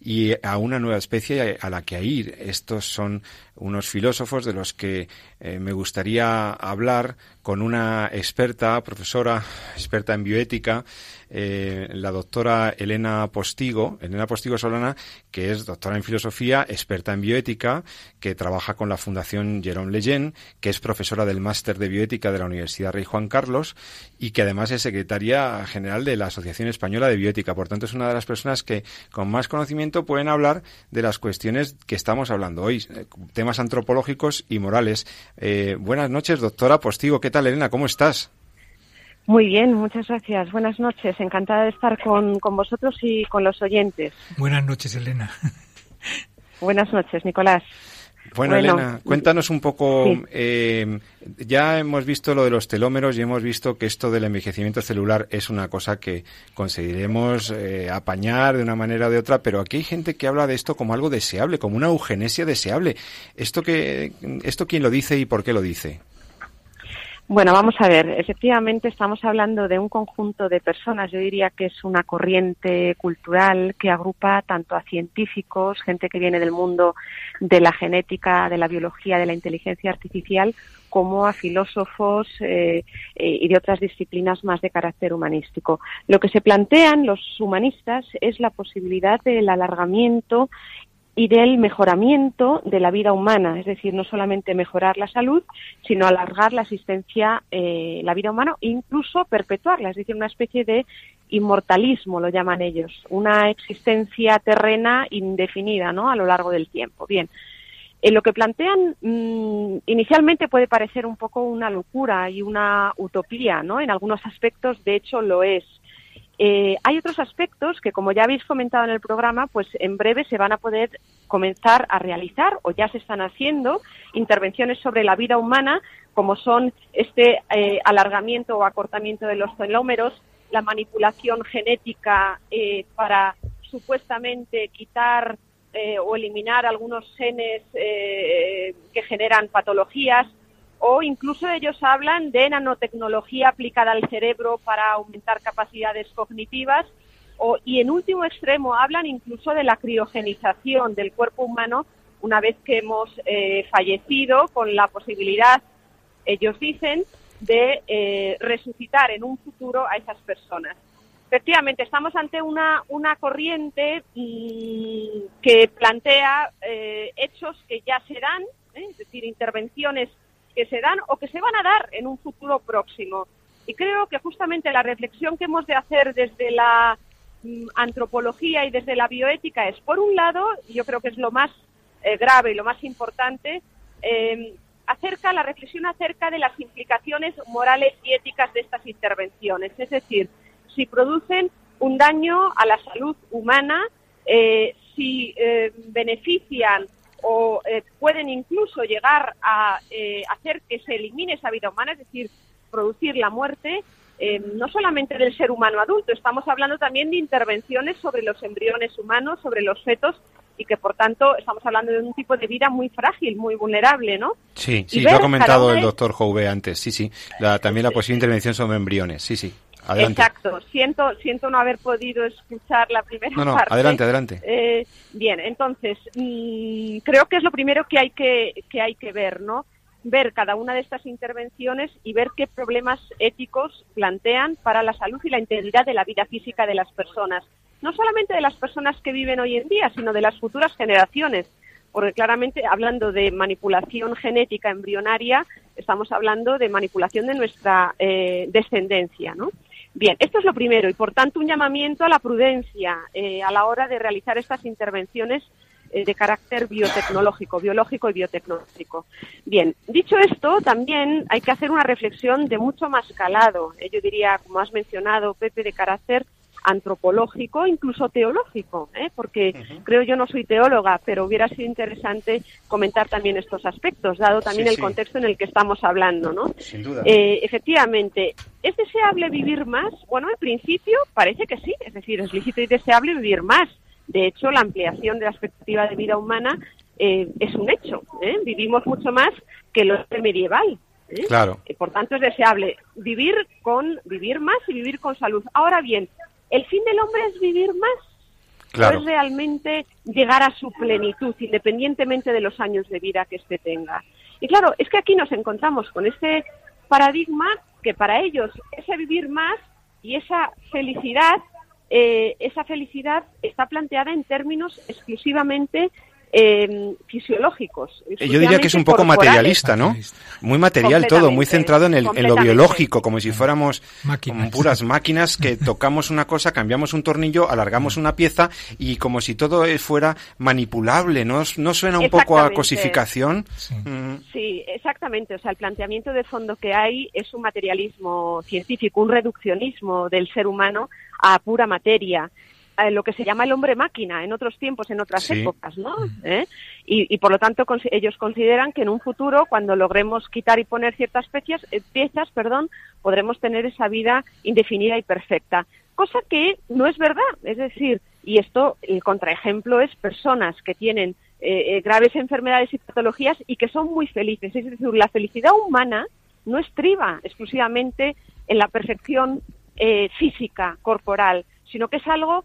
Speaker 1: Y a una nueva especie a la que ir. Estos son unos filósofos de los que eh, me gustaría hablar con una experta, profesora, experta en bioética, eh, la doctora Elena Postigo, Elena Postigo Solana, que es doctora en filosofía, experta en bioética, que trabaja con la Fundación Jerome Leyen, que es profesora del máster de bioética de la Universidad Rey Juan Carlos y que además es secretaria general de la Asociación Española de Bioética. Por tanto, es una de las personas que con más conocimiento pueden hablar de las cuestiones que estamos hablando hoy, eh, temas antropológicos y morales. Eh, buenas noches, doctora Postigo. ¿Qué Elena? ¿Cómo estás?
Speaker 3: Muy bien, muchas gracias. Buenas noches. Encantada de estar con, vosotros y con los oyentes.
Speaker 2: Buenas noches, Elena.
Speaker 3: Buenas noches, Nicolás.
Speaker 1: Bueno, Elena, cuéntanos un poco. Eh, ya hemos visto lo de los telómeros y hemos visto que esto del envejecimiento celular es una cosa que conseguiremos eh, apañar de una manera o de otra, pero aquí hay gente que habla de esto como algo deseable, como una eugenesia deseable. ¿Esto, que, esto quién lo dice y por qué lo dice?
Speaker 3: Bueno, vamos a ver. Efectivamente, estamos hablando de un conjunto de personas. Yo diría que es una corriente cultural que agrupa tanto a científicos, gente que viene del mundo de la genética, de la biología, de la inteligencia artificial, como a filósofos eh, eh, y de otras disciplinas más de carácter humanístico. Lo que se plantean los humanistas es la posibilidad del alargamiento y del mejoramiento de la vida humana, es decir, no solamente mejorar la salud, sino alargar la existencia, eh, la vida humana, e incluso perpetuarla, es decir, una especie de inmortalismo, lo llaman ellos, una existencia terrena indefinida, ¿no? A lo largo del tiempo. Bien. En lo que plantean mm, inicialmente puede parecer un poco una locura y una utopía, ¿no? En algunos aspectos, de hecho, lo es. Eh, hay otros aspectos que, como ya habéis comentado en el programa, pues en breve se van a poder comenzar a realizar o ya se están haciendo intervenciones sobre la vida humana, como son este eh, alargamiento o acortamiento de los telómeros, la manipulación genética eh, para supuestamente quitar o eliminar algunos genes que generan patologías, o incluso ellos hablan de nanotecnología aplicada al cerebro para aumentar capacidades cognitivas o, y en último extremo hablan incluso de la criogenización del cuerpo humano una vez que hemos eh, fallecido con la posibilidad, ellos dicen, de eh, resucitar en un futuro a esas personas. Efectivamente, estamos ante una, una corriente mm, que plantea eh, hechos que ya se dan, es decir, intervenciones que se dan o que se van a dar en un futuro próximo. Y creo que justamente la reflexión que hemos de hacer desde la mm, antropología y desde la bioética es, por un lado, y yo creo que es lo más eh, grave y lo más importante, em, acerca la reflexión acerca de las implicaciones morales y éticas de estas intervenciones. Es decir, si producen un daño a la salud humana, eh, si eh, benefician o eh, pueden incluso llegar a eh, hacer que se elimine esa vida humana, es decir, producir la muerte, eh, no solamente del ser humano adulto, estamos hablando también de intervenciones sobre los embriones humanos, sobre los fetos, y que por tanto estamos hablando de un tipo de vida muy frágil, muy vulnerable, ¿no?
Speaker 1: Sí, sí, lo ha comentado el doctor Jouve antes, sí, sí, también la posible intervención sobre embriones, sí, sí. Adelante.
Speaker 3: Exacto. Siento, siento no haber podido escuchar la primera
Speaker 1: no, no,
Speaker 3: parte.
Speaker 1: Adelante, adelante.
Speaker 3: Eh, bien, entonces mm, creo que es lo primero que hay que, que hay que ver, ¿no? Ver cada una de estas intervenciones y ver qué problemas éticos plantean para la salud y la integridad de la vida física de las personas. No solamente de las personas que viven hoy en día, sino de las futuras generaciones porque claramente hablando de manipulación genética embrionaria, estamos hablando de manipulación de nuestra eh, descendencia, ¿no? Bien, esto es lo primero y por tanto un llamamiento a la prudencia eh, a la hora de realizar estas intervenciones eh, de carácter biotecnológico, biológico y biotecnológico. Bien, dicho esto, también hay que hacer una reflexión de mucho más calado, eh, yo diría, como has mencionado, Pepe, de carácter antropológico, incluso teológico, ¿eh? porque creo yo no soy teóloga, pero hubiera sido interesante comentar también estos aspectos, dado también el contexto en el que estamos hablando, ¿no?
Speaker 1: Sin duda.
Speaker 3: Eh, efectivamente, ¿es deseable vivir más? Bueno, al principio parece que sí, es decir, es lícito y deseable vivir más. De hecho, la ampliación de la expectativa de vida humana eh, es un hecho. ¿eh? Vivimos mucho más que lo medieval. ¿eh?
Speaker 1: Claro.
Speaker 3: Por tanto, es deseable vivir con vivir más y vivir con salud. Ahora bien, ¿El fin del hombre es vivir más?
Speaker 1: Claro.
Speaker 3: ¿O es realmente llegar a su plenitud, independientemente de los años de vida que éste tenga? Y claro, es que aquí nos encontramos con este paradigma que para ellos ese vivir más y esa felicidad, eh, esa felicidad está planteada en términos exclusivamente eh, fisiológicos.
Speaker 1: Yo diría que es un poco materialista, ¿no? Muy material todo, muy centrado en, el, en lo biológico, como si fuéramos
Speaker 2: máquinas.
Speaker 1: puras máquinas que tocamos una cosa, cambiamos un tornillo, alargamos una pieza y como si todo fuera manipulable, ¿no? ¿No suena un poco a cosificación?
Speaker 2: Sí.
Speaker 1: Mm.
Speaker 3: Sí, exactamente. O sea, el planteamiento de fondo que hay es un materialismo científico, un reduccionismo del ser humano a pura materia lo que se llama el hombre máquina en otros tiempos, en otras
Speaker 1: Sí.
Speaker 3: épocas, ¿no? ¿Eh? Y, y por lo tanto cons- ellos consideran que en un futuro, cuando logremos quitar y poner ciertas piezas, eh, piezas, perdón, podremos tener esa vida indefinida y perfecta. Cosa que no es verdad. Es decir, y esto, el contraejemplo es personas que tienen eh, eh, graves enfermedades y patologías y que son muy felices. Es decir, la felicidad humana no estriba exclusivamente en la perfección eh, física, corporal, sino que es algo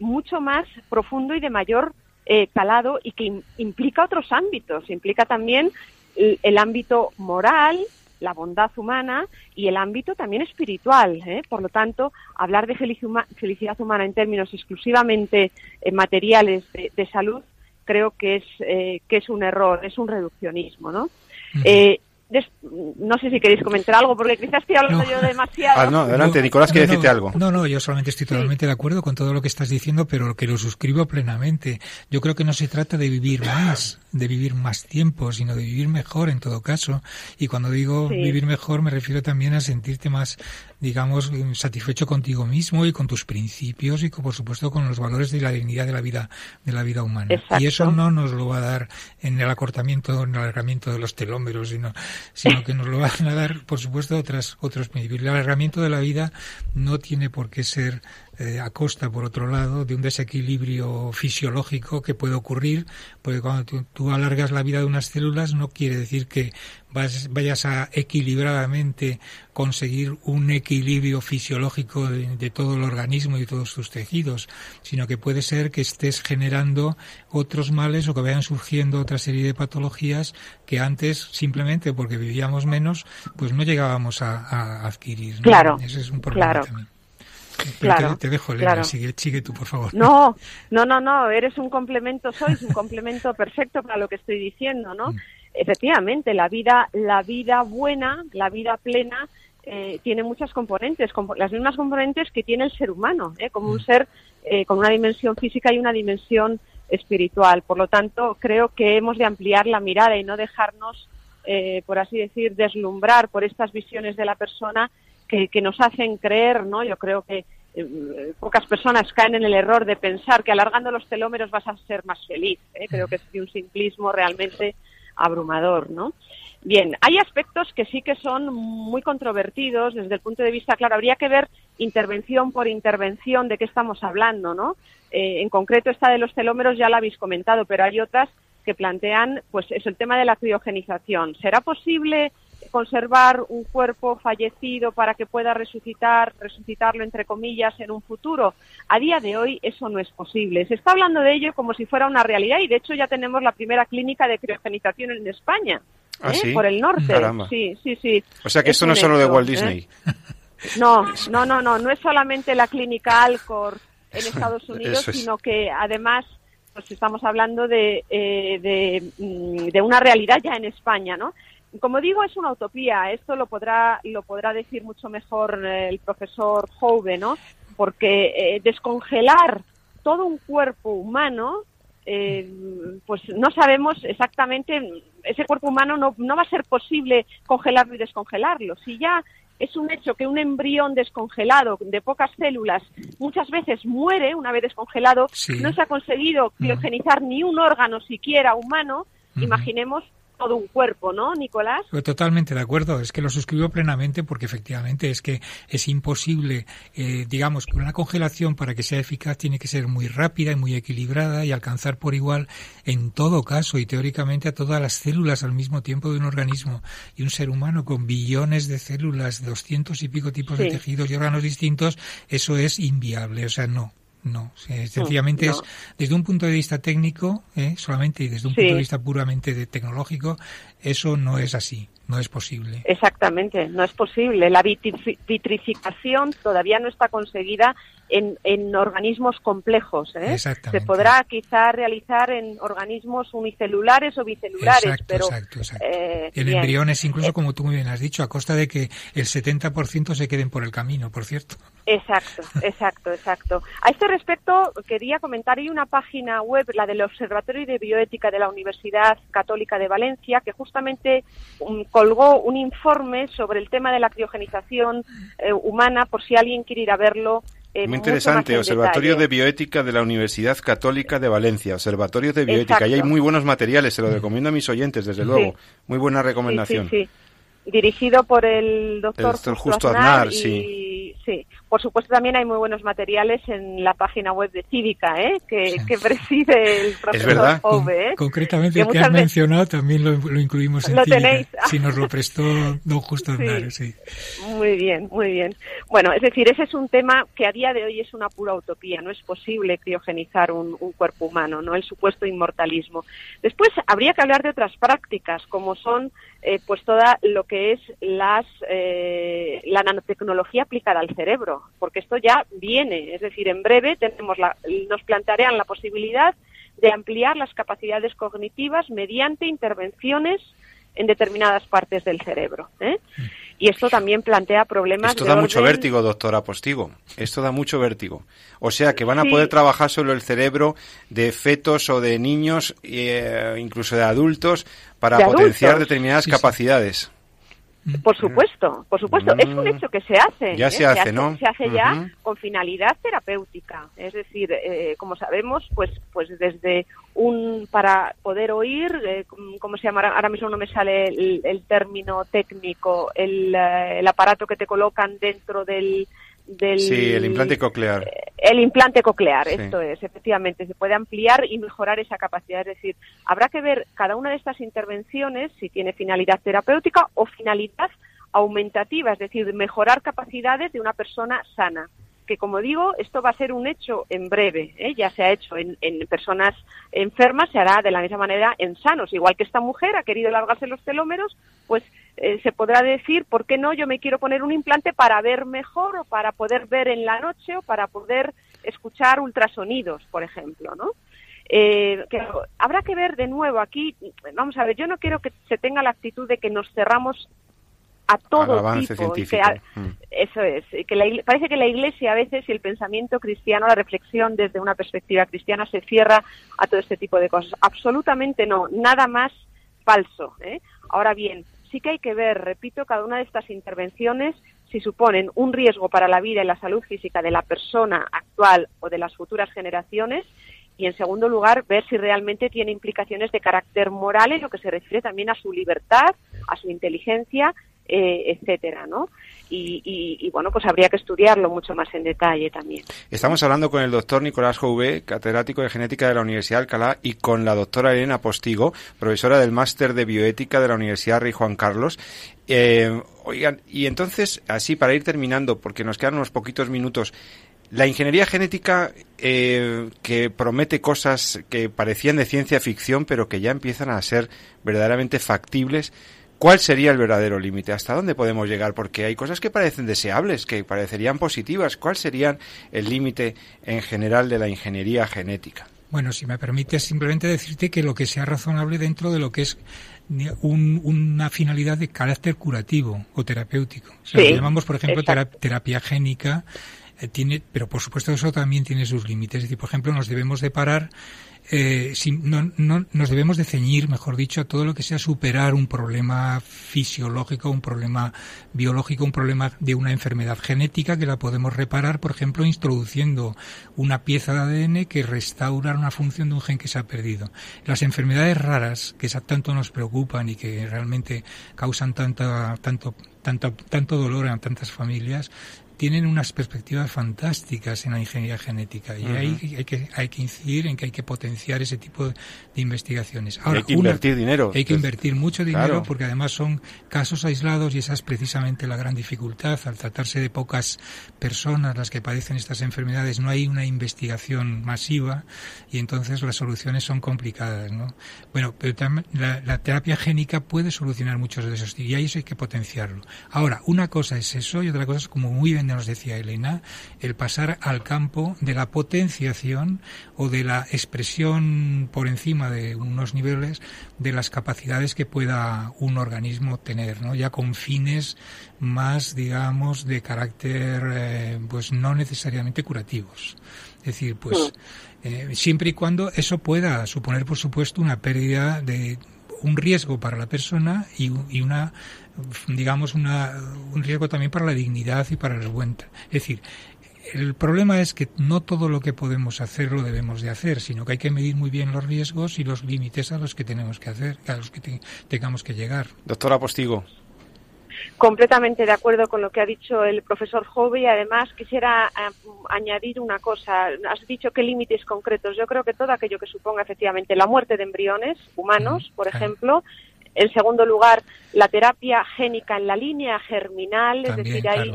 Speaker 3: mucho más profundo y de mayor eh, calado y que im- implica otros ámbitos. Implica también el, el ámbito moral, la bondad humana y el ámbito también espiritual. ¿eh? Por lo tanto, hablar de felicidad humana en términos exclusivamente eh, materiales de, de salud creo que es, eh, que es un error, es un reduccionismo. ¿no? Eh, des- no sé si queréis comentar algo, porque quizás estoy hablando
Speaker 2: No.
Speaker 3: yo demasiado.
Speaker 1: Ah, no, adelante, Nicolás quiere
Speaker 2: no,
Speaker 1: decirte
Speaker 2: no,
Speaker 1: algo.
Speaker 2: No, no, yo solamente estoy totalmente de acuerdo con todo lo que estás diciendo, pero que lo suscribo plenamente. Yo creo que no se trata de vivir más, de vivir más tiempo, sino de vivir mejor en todo caso. Y cuando digo
Speaker 3: Sí.
Speaker 2: vivir mejor me refiero también a sentirte más, digamos, satisfecho contigo mismo y con tus principios y con, por supuesto con los valores de la dignidad de la vida, de la vida humana.
Speaker 3: Exacto.
Speaker 2: Y eso no nos lo va a dar en el acortamiento, en el alargamiento de los telómeros, sino, sino que nos lo van a dar, por supuesto, otras, otros principios. El alargamiento de la vida no tiene por qué ser eh, a costa, por otro lado, de un desequilibrio fisiológico que puede ocurrir, porque cuando tú, tú alargas la vida de unas células no quiere decir que vas- vayas a equilibradamente conseguir un equilibrio fisiológico de, de todo el organismo y de todos tus tejidos, sino que puede ser que estés generando otros males o que vayan surgiendo otra serie de patologías que antes, simplemente porque vivíamos menos, pues no llegábamos a, a adquirir. ¿no?
Speaker 3: Claro,
Speaker 2: Ese es un problema
Speaker 3: claro.
Speaker 2: también.
Speaker 3: Claro,
Speaker 2: te, te dejo, Elena,
Speaker 3: claro.
Speaker 2: sigue, sigue tú, por favor.
Speaker 3: No, no, no, no, eres un complemento, sois un complemento perfecto para lo que estoy diciendo, ¿no? Efectivamente, la vida, la vida buena, la vida plena, eh, tiene muchas componentes, compo- las mismas componentes que tiene el ser humano, ¿eh? como un ser eh, con una dimensión física y una dimensión espiritual. Por lo tanto, creo que hemos de ampliar la mirada y no dejarnos, eh, por así decir, deslumbrar por estas visiones de la persona que, nos hacen creer, ¿no? Yo creo que eh, pocas personas caen en el error de pensar que alargando los telómeros vas a ser más feliz. ¿eh? Creo que es un simplismo realmente abrumador, ¿no? Bien, hay aspectos que sí que son muy controvertidos desde el punto de vista, claro, habría que ver intervención por intervención de qué estamos hablando, ¿no? Eh, en concreto esta de los telómeros ya la habéis comentado, pero hay otras que plantean, pues es el tema de la criogenización. ¿Será posible conservar un cuerpo fallecido para que pueda resucitar, resucitarlo entre comillas en un futuro. A día de hoy eso no es posible. Se está hablando de ello como si fuera una realidad y de hecho ya tenemos la primera clínica de criogenización en España.
Speaker 1: ¿Ah,
Speaker 3: ¿eh? Por el norte. Sí, sí, sí.
Speaker 1: O sea que esto no es solo de Walt ¿eh? Disney.
Speaker 3: No, no, no, no, no es solamente la clínica Alcor en Estados Unidos, sino que además pues estamos hablando de, eh, de, mm, de, una realidad ya en España, ¿no? Como digo, es una utopía. Esto lo podrá, lo podrá decir mucho mejor eh, el profesor Hove, ¿no? Porque eh, descongelar todo un cuerpo humano, eh, pues no sabemos exactamente, ese cuerpo humano no, no va a ser posible congelarlo y descongelarlo. Si ya es un hecho que un embrión descongelado de pocas células muchas veces muere una vez descongelado, no se ha conseguido criogenizar ni un órgano siquiera humano, imaginemos todo un cuerpo, ¿no, Nicolás?
Speaker 2: Totalmente de acuerdo, es que lo suscribo plenamente porque efectivamente es que es imposible, eh, digamos, que una congelación para que sea eficaz tiene que ser muy rápida y muy equilibrada y alcanzar por igual en todo caso y teóricamente a todas las células al mismo tiempo de un organismo y un ser humano con billones de células, doscientos y pico tipos de tejidos y órganos distintos, eso es inviable, o sea, no. No, sencillamente es desde un punto de vista técnico, ¿eh? solamente y desde un punto de vista puramente de tecnológico, eso no es así, no es posible.
Speaker 3: Exactamente, no es posible. La vitrificación todavía no está conseguida en, organismos complejos. ¿eh? Se podrá quizá realizar en organismos unicelulares o bicelulares, pero
Speaker 2: eh, en embriones incluso, eh, como tú muy bien has dicho, a costa de que el 70% se queden por el camino, por cierto.
Speaker 3: Exacto, exacto, exacto. A este respecto quería comentar, hay una página web, la del Observatorio de Bioética de la Universidad Católica de Valencia, que justamente um, colgó un informe sobre el tema de la criogenización eh, humana, por si alguien quiere ir a verlo
Speaker 1: eh, Muy interesante, Observatorio de Bioética de la Universidad Católica de Valencia, Observatorio de Bioética. Y hay muy buenos materiales, se lo recomiendo a mis oyentes, desde luego. Muy buena recomendación.
Speaker 3: Sí, sí, Dirigido por el doctor,
Speaker 1: Justo, Aznar, sí.
Speaker 3: sí. Por supuesto, también hay muy buenos materiales en la página web de Cívica, ¿eh? que, preside el profesor Ove.
Speaker 2: ¿eh? Concretamente, el que has mencionado también lo, incluimos en
Speaker 3: ¿Lo
Speaker 2: Cívica.
Speaker 3: Tenéis?
Speaker 2: Si nos lo prestó don Justo Aznar, sí.
Speaker 3: Muy bien, muy bien. Bueno, es decir, ese es un tema que a día de hoy es una pura utopía. No es posible criogenizar un, cuerpo humano, ¿no? El supuesto inmortalismo. Después, habría que hablar de otras prácticas, como son eh, pues toda lo que es las, eh, la nanotecnología aplicada al cerebro porque esto ya viene, es decir, en breve tenemos la, nos plantearán la posibilidad de ampliar las capacidades cognitivas mediante intervenciones en determinadas partes del cerebro. ¿eh? Y esto también plantea problemas.
Speaker 1: Esto da mucho vértigo, doctora Postigo. Esto da mucho vértigo. O sea, que van a poder trabajar sobre el cerebro de fetos o de niños, e incluso de adultos, para potenciar determinadas capacidades.
Speaker 3: Por supuesto, por supuesto. Es un mm. hecho que se hace.
Speaker 1: Ya ¿eh? se, hace, ¿no?
Speaker 3: Se hace ya con finalidad terapéutica. Es decir, eh, como sabemos, pues, pues desde un para poder oír, eh, ¿cómo se llama? Ahora mismo no me sale el, término técnico, el, el aparato que te colocan dentro del
Speaker 1: Sí, el implante coclear.
Speaker 3: Eh, el implante coclear, esto es, efectivamente, se puede ampliar y mejorar esa capacidad. Es decir, habrá que ver cada una de estas intervenciones si tiene finalidad terapéutica o finalidad aumentativa, es decir, mejorar capacidades de una persona sana que, como digo, esto va a ser un hecho en breve. ¿eh? Ya se ha hecho en, personas enfermas, se hará de la misma manera en sanos. Igual que esta mujer ha querido largarse los telómeros, pues eh, se podrá decir, ¿por qué no? Yo me quiero poner un implante para ver mejor o para poder ver en la noche o para poder escuchar ultrasonidos, por ejemplo, ¿no? Eh, que habrá que ver de nuevo aquí, vamos a ver, yo no quiero que se tenga la actitud de que nos cerramos a todo tipo. Mm. Eso es. Que parece que la Iglesia a veces y el pensamiento cristiano, la reflexión desde una perspectiva cristiana se cierra a todo este tipo de cosas. Absolutamente no. Nada más falso. ¿eh? Ahora bien, sí que hay que ver, repito, cada una de estas intervenciones si suponen un riesgo para la vida y la salud física de la persona actual o de las futuras generaciones y en segundo lugar ver si realmente tiene implicaciones de carácter moral en lo que se refiere también a su libertad, a su inteligencia, eh, etcétera, ¿no? Y, bueno, pues habría que estudiarlo mucho más en detalle también.
Speaker 1: Estamos hablando con el doctor Nicolás Jouvé, catedrático de genética de la Universidad de Alcalá, y con la doctora Elena Postigo, profesora del máster de bioética de la Universidad Rey Juan Carlos. Eh, oigan, y entonces, así para ir terminando, porque nos quedan unos poquitos minutos, la ingeniería genética eh, que promete cosas que parecían de ciencia ficción, pero que ya empiezan a ser verdaderamente factibles. ¿Cuál sería el verdadero límite? ¿Hasta dónde podemos llegar? Porque hay cosas que parecen deseables, que parecerían positivas. ¿Cuál sería el límite en general de la ingeniería genética?
Speaker 2: Bueno, si me permite simplemente decirte que lo que sea razonable dentro de lo que es una finalidad de carácter curativo o terapéutico. O sea, lo llamamos, por ejemplo, terapia génica eh, tiene, pero por supuesto eso también tiene sus límites. Es decir, por ejemplo, nos debemos de parar, eh, no, no, nos debemos de ceñir, mejor dicho, a todo lo que sea superar un problema fisiológico, un problema biológico, un problema de una enfermedad genética que la podemos reparar, por ejemplo, introduciendo una pieza de ADN que restaura una función de un gen que se ha perdido. Las enfermedades raras que tanto nos preocupan y que realmente causan tanta, tanto, tanto, tanto dolor a tantas familias, tienen unas perspectivas fantásticas en la ingeniería genética y hay, hay, que, hay que incidir en que hay que potenciar ese tipo de, investigaciones.
Speaker 1: Ahora, hay que invertir dinero.
Speaker 2: Hay que invertir mucho dinero porque además son casos aislados y esa es precisamente la gran dificultad. Al tratarse de pocas personas las que padecen estas enfermedades, no hay una investigación masiva y entonces las soluciones son complicadas. ¿no? Bueno, pero la, la terapia génica puede solucionar muchos de esos y ahí eso hay que potenciarlo. Ahora, una cosa es eso y otra cosa es como muy bien nos decía Elena, el pasar al campo de la potenciación o de la expresión por encima de unos niveles de las capacidades que pueda un organismo tener, ¿no? Ya con fines más, digamos, de carácter, eh, pues no necesariamente curativos. Es decir, pues mm. eh, siempre y cuando eso pueda suponer, por supuesto, una pérdida de un riesgo para la persona y, y una digamos, una, un riesgo también para la dignidad y para la vuelta. Es decir, el problema es que no todo lo que podemos hacer lo debemos de hacer, sino que hay que medir muy bien los riesgos y los límites a los que tenemos que hacer, a los que tengamos que llegar.
Speaker 1: Doctora Postigo.
Speaker 3: Completamente de acuerdo con lo que ha dicho el profesor Jove y además quisiera eh, añadir una cosa. Has dicho que límites concretos. Yo creo que todo aquello que suponga efectivamente la muerte de embriones humanos, por ejemplo, en segundo lugar, la terapia génica en la línea germinal, es decir, ahí,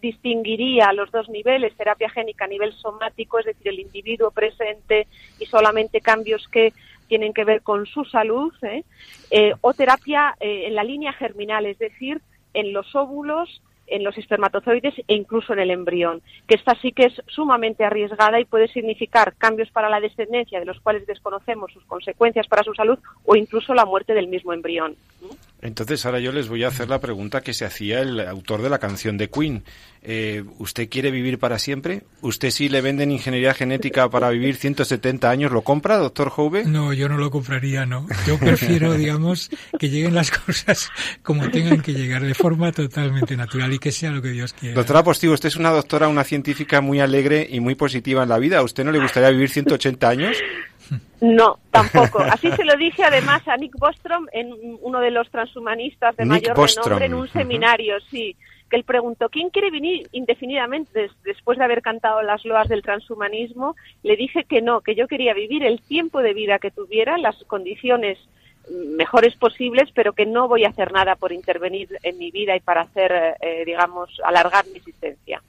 Speaker 3: distinguiría los dos niveles, terapia génica a nivel somático, es decir, el individuo presente y solamente cambios que tienen que ver con su salud, ¿eh? Eh, o terapia eh, en la línea germinal, es decir, en los óvulos, en los espermatozoides e incluso en el embrión, que esta sí que es sumamente arriesgada y puede significar cambios para la descendencia de los cuales desconocemos sus consecuencias para su salud o incluso la muerte del mismo embrión.
Speaker 1: Entonces ahora yo les voy a hacer la pregunta que se hacía el autor de la canción de Queen. Eh, ¿Usted quiere vivir para siempre? ¿Usted sí le venden ingeniería genética para vivir 170 años? ¿Lo compra, doctor Jove?
Speaker 2: No, yo no lo compraría, no. Yo prefiero, digamos, que lleguen las cosas como tengan que llegar, de forma totalmente natural y que sea lo que Dios quiera.
Speaker 1: Doctora Postigo, usted es una doctora, una científica muy alegre y muy positiva en la vida. ¿A usted no le gustaría vivir 180 años?
Speaker 3: No, tampoco. Así se lo dije además a Nick Bostrom, en uno de los transhumanistas de mayor renombre, en un seminario, sí, él preguntó, ¿quién quiere venir indefinidamente después de haber cantado las loas del transhumanismo? Le dije que no, que yo quería vivir el tiempo de vida que tuviera, las condiciones mejores posibles, pero que no voy a hacer nada por intervenir en mi vida y para hacer, eh, digamos, alargar mi existencia.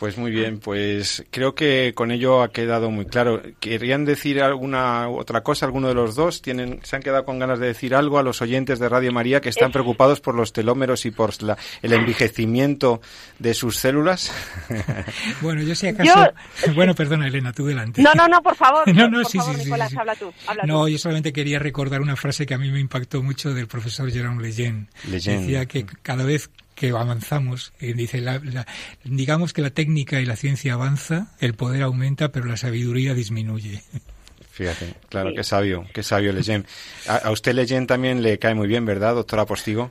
Speaker 1: Pues muy bien, pues creo que con ello ha quedado muy claro. ¿Querían decir alguna otra cosa, alguno de los dos? ¿Tienen, ¿Se han quedado con ganas de decir algo a los oyentes de Radio María que están preocupados por los telómeros y por el envejecimiento de sus células?
Speaker 2: bueno, yo sé acaso... Bueno, perdona, Elena, tú delante.
Speaker 3: No, no, no, por favor. no, no, sí, sí, Nicolás, habla tú.
Speaker 2: no, yo solamente quería recordar una frase que a mí me impactó mucho del profesor Jerome Lejeune. Lejeune. Decía que cada vez que avanzamos. Y dice, la, digamos que la técnica y la ciencia avanza, el poder aumenta, pero la sabiduría disminuye.
Speaker 1: Fíjate, claro, qué sabio, qué sabio Leyen. A, usted Leyen también le cae muy bien, ¿verdad, doctora Postigo?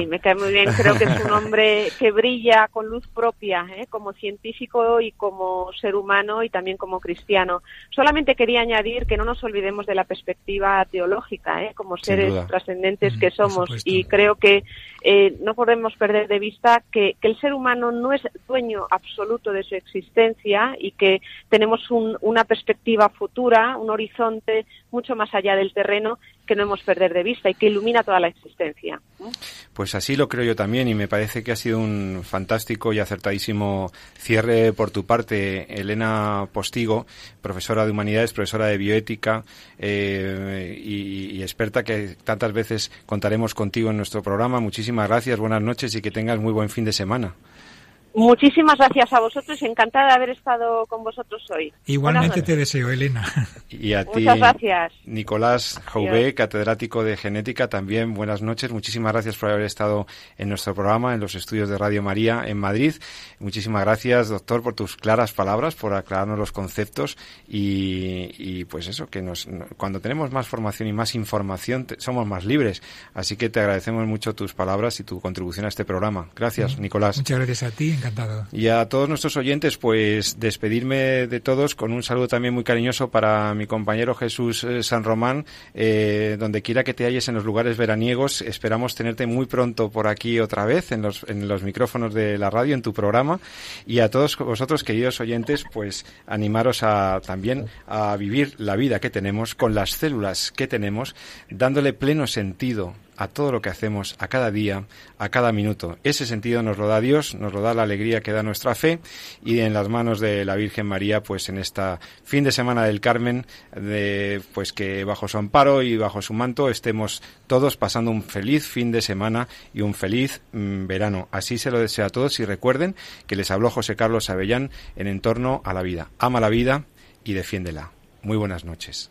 Speaker 3: Sí, me cae muy bien. Creo que es un hombre que brilla con luz propia, ¿eh? como científico y como ser humano y también como cristiano. Solamente quería añadir que no nos olvidemos de la perspectiva teológica, ¿eh? como seres trascendentes que somos. Y creo que eh, no podemos perder de vista que, que, el ser humano no es dueño absoluto de su existencia y que tenemos un, una perspectiva futura, un horizonte mucho más allá del terreno que no hemos perder de vista y que ilumina toda la existencia.
Speaker 1: Pues así lo creo yo también y me parece que ha sido un fantástico y acertadísimo cierre por tu parte, Elena Postigo, profesora de humanidades, profesora de bioética eh, y, y, experta que tantas veces contaremos contigo en nuestro programa. Muchísimas gracias, buenas noches y que tengas muy buen fin de semana.
Speaker 3: Muchísimas gracias a vosotros y encantada de haber estado con vosotros hoy.
Speaker 2: Igualmente te deseo, Elena.
Speaker 1: Y a ti, Nicolás Jouvé, catedrático de genética, también buenas noches. Muchísimas gracias por haber estado en nuestro programa, en los estudios de Radio María en Madrid. Muchísimas gracias, doctor, por tus claras palabras, por aclararnos los conceptos y, pues eso, que nos, cuando tenemos más formación y más información somos más libres. Así que te agradecemos mucho tus palabras y tu contribución a este programa. Gracias, Nicolás.
Speaker 2: Muchas gracias a ti
Speaker 1: y a todos nuestros oyentes, pues despedirme de todos con un saludo también muy cariñoso para mi compañero Jesús eh, San Román, eh, donde quiera que te halles en los lugares veraniegos. Esperamos tenerte muy pronto por aquí otra vez en los, en los micrófonos de la radio, en tu programa. Y a todos vosotros, queridos oyentes, pues animaros a también a vivir la vida que tenemos con las células que tenemos, dándole pleno sentido a todo lo que hacemos, a cada día, a cada minuto. Ese sentido nos lo da Dios, nos lo da la alegría que da nuestra fe y en las manos de la Virgen María, pues en esta fin de semana del Carmen, de, pues que bajo su amparo y bajo su manto estemos todos pasando un feliz fin de semana y un feliz mm, verano. Así se lo deseo a todos y recuerden que les habló José Carlos Avellán en entorno a la vida. Ama la vida y defiéndela. Muy buenas noches.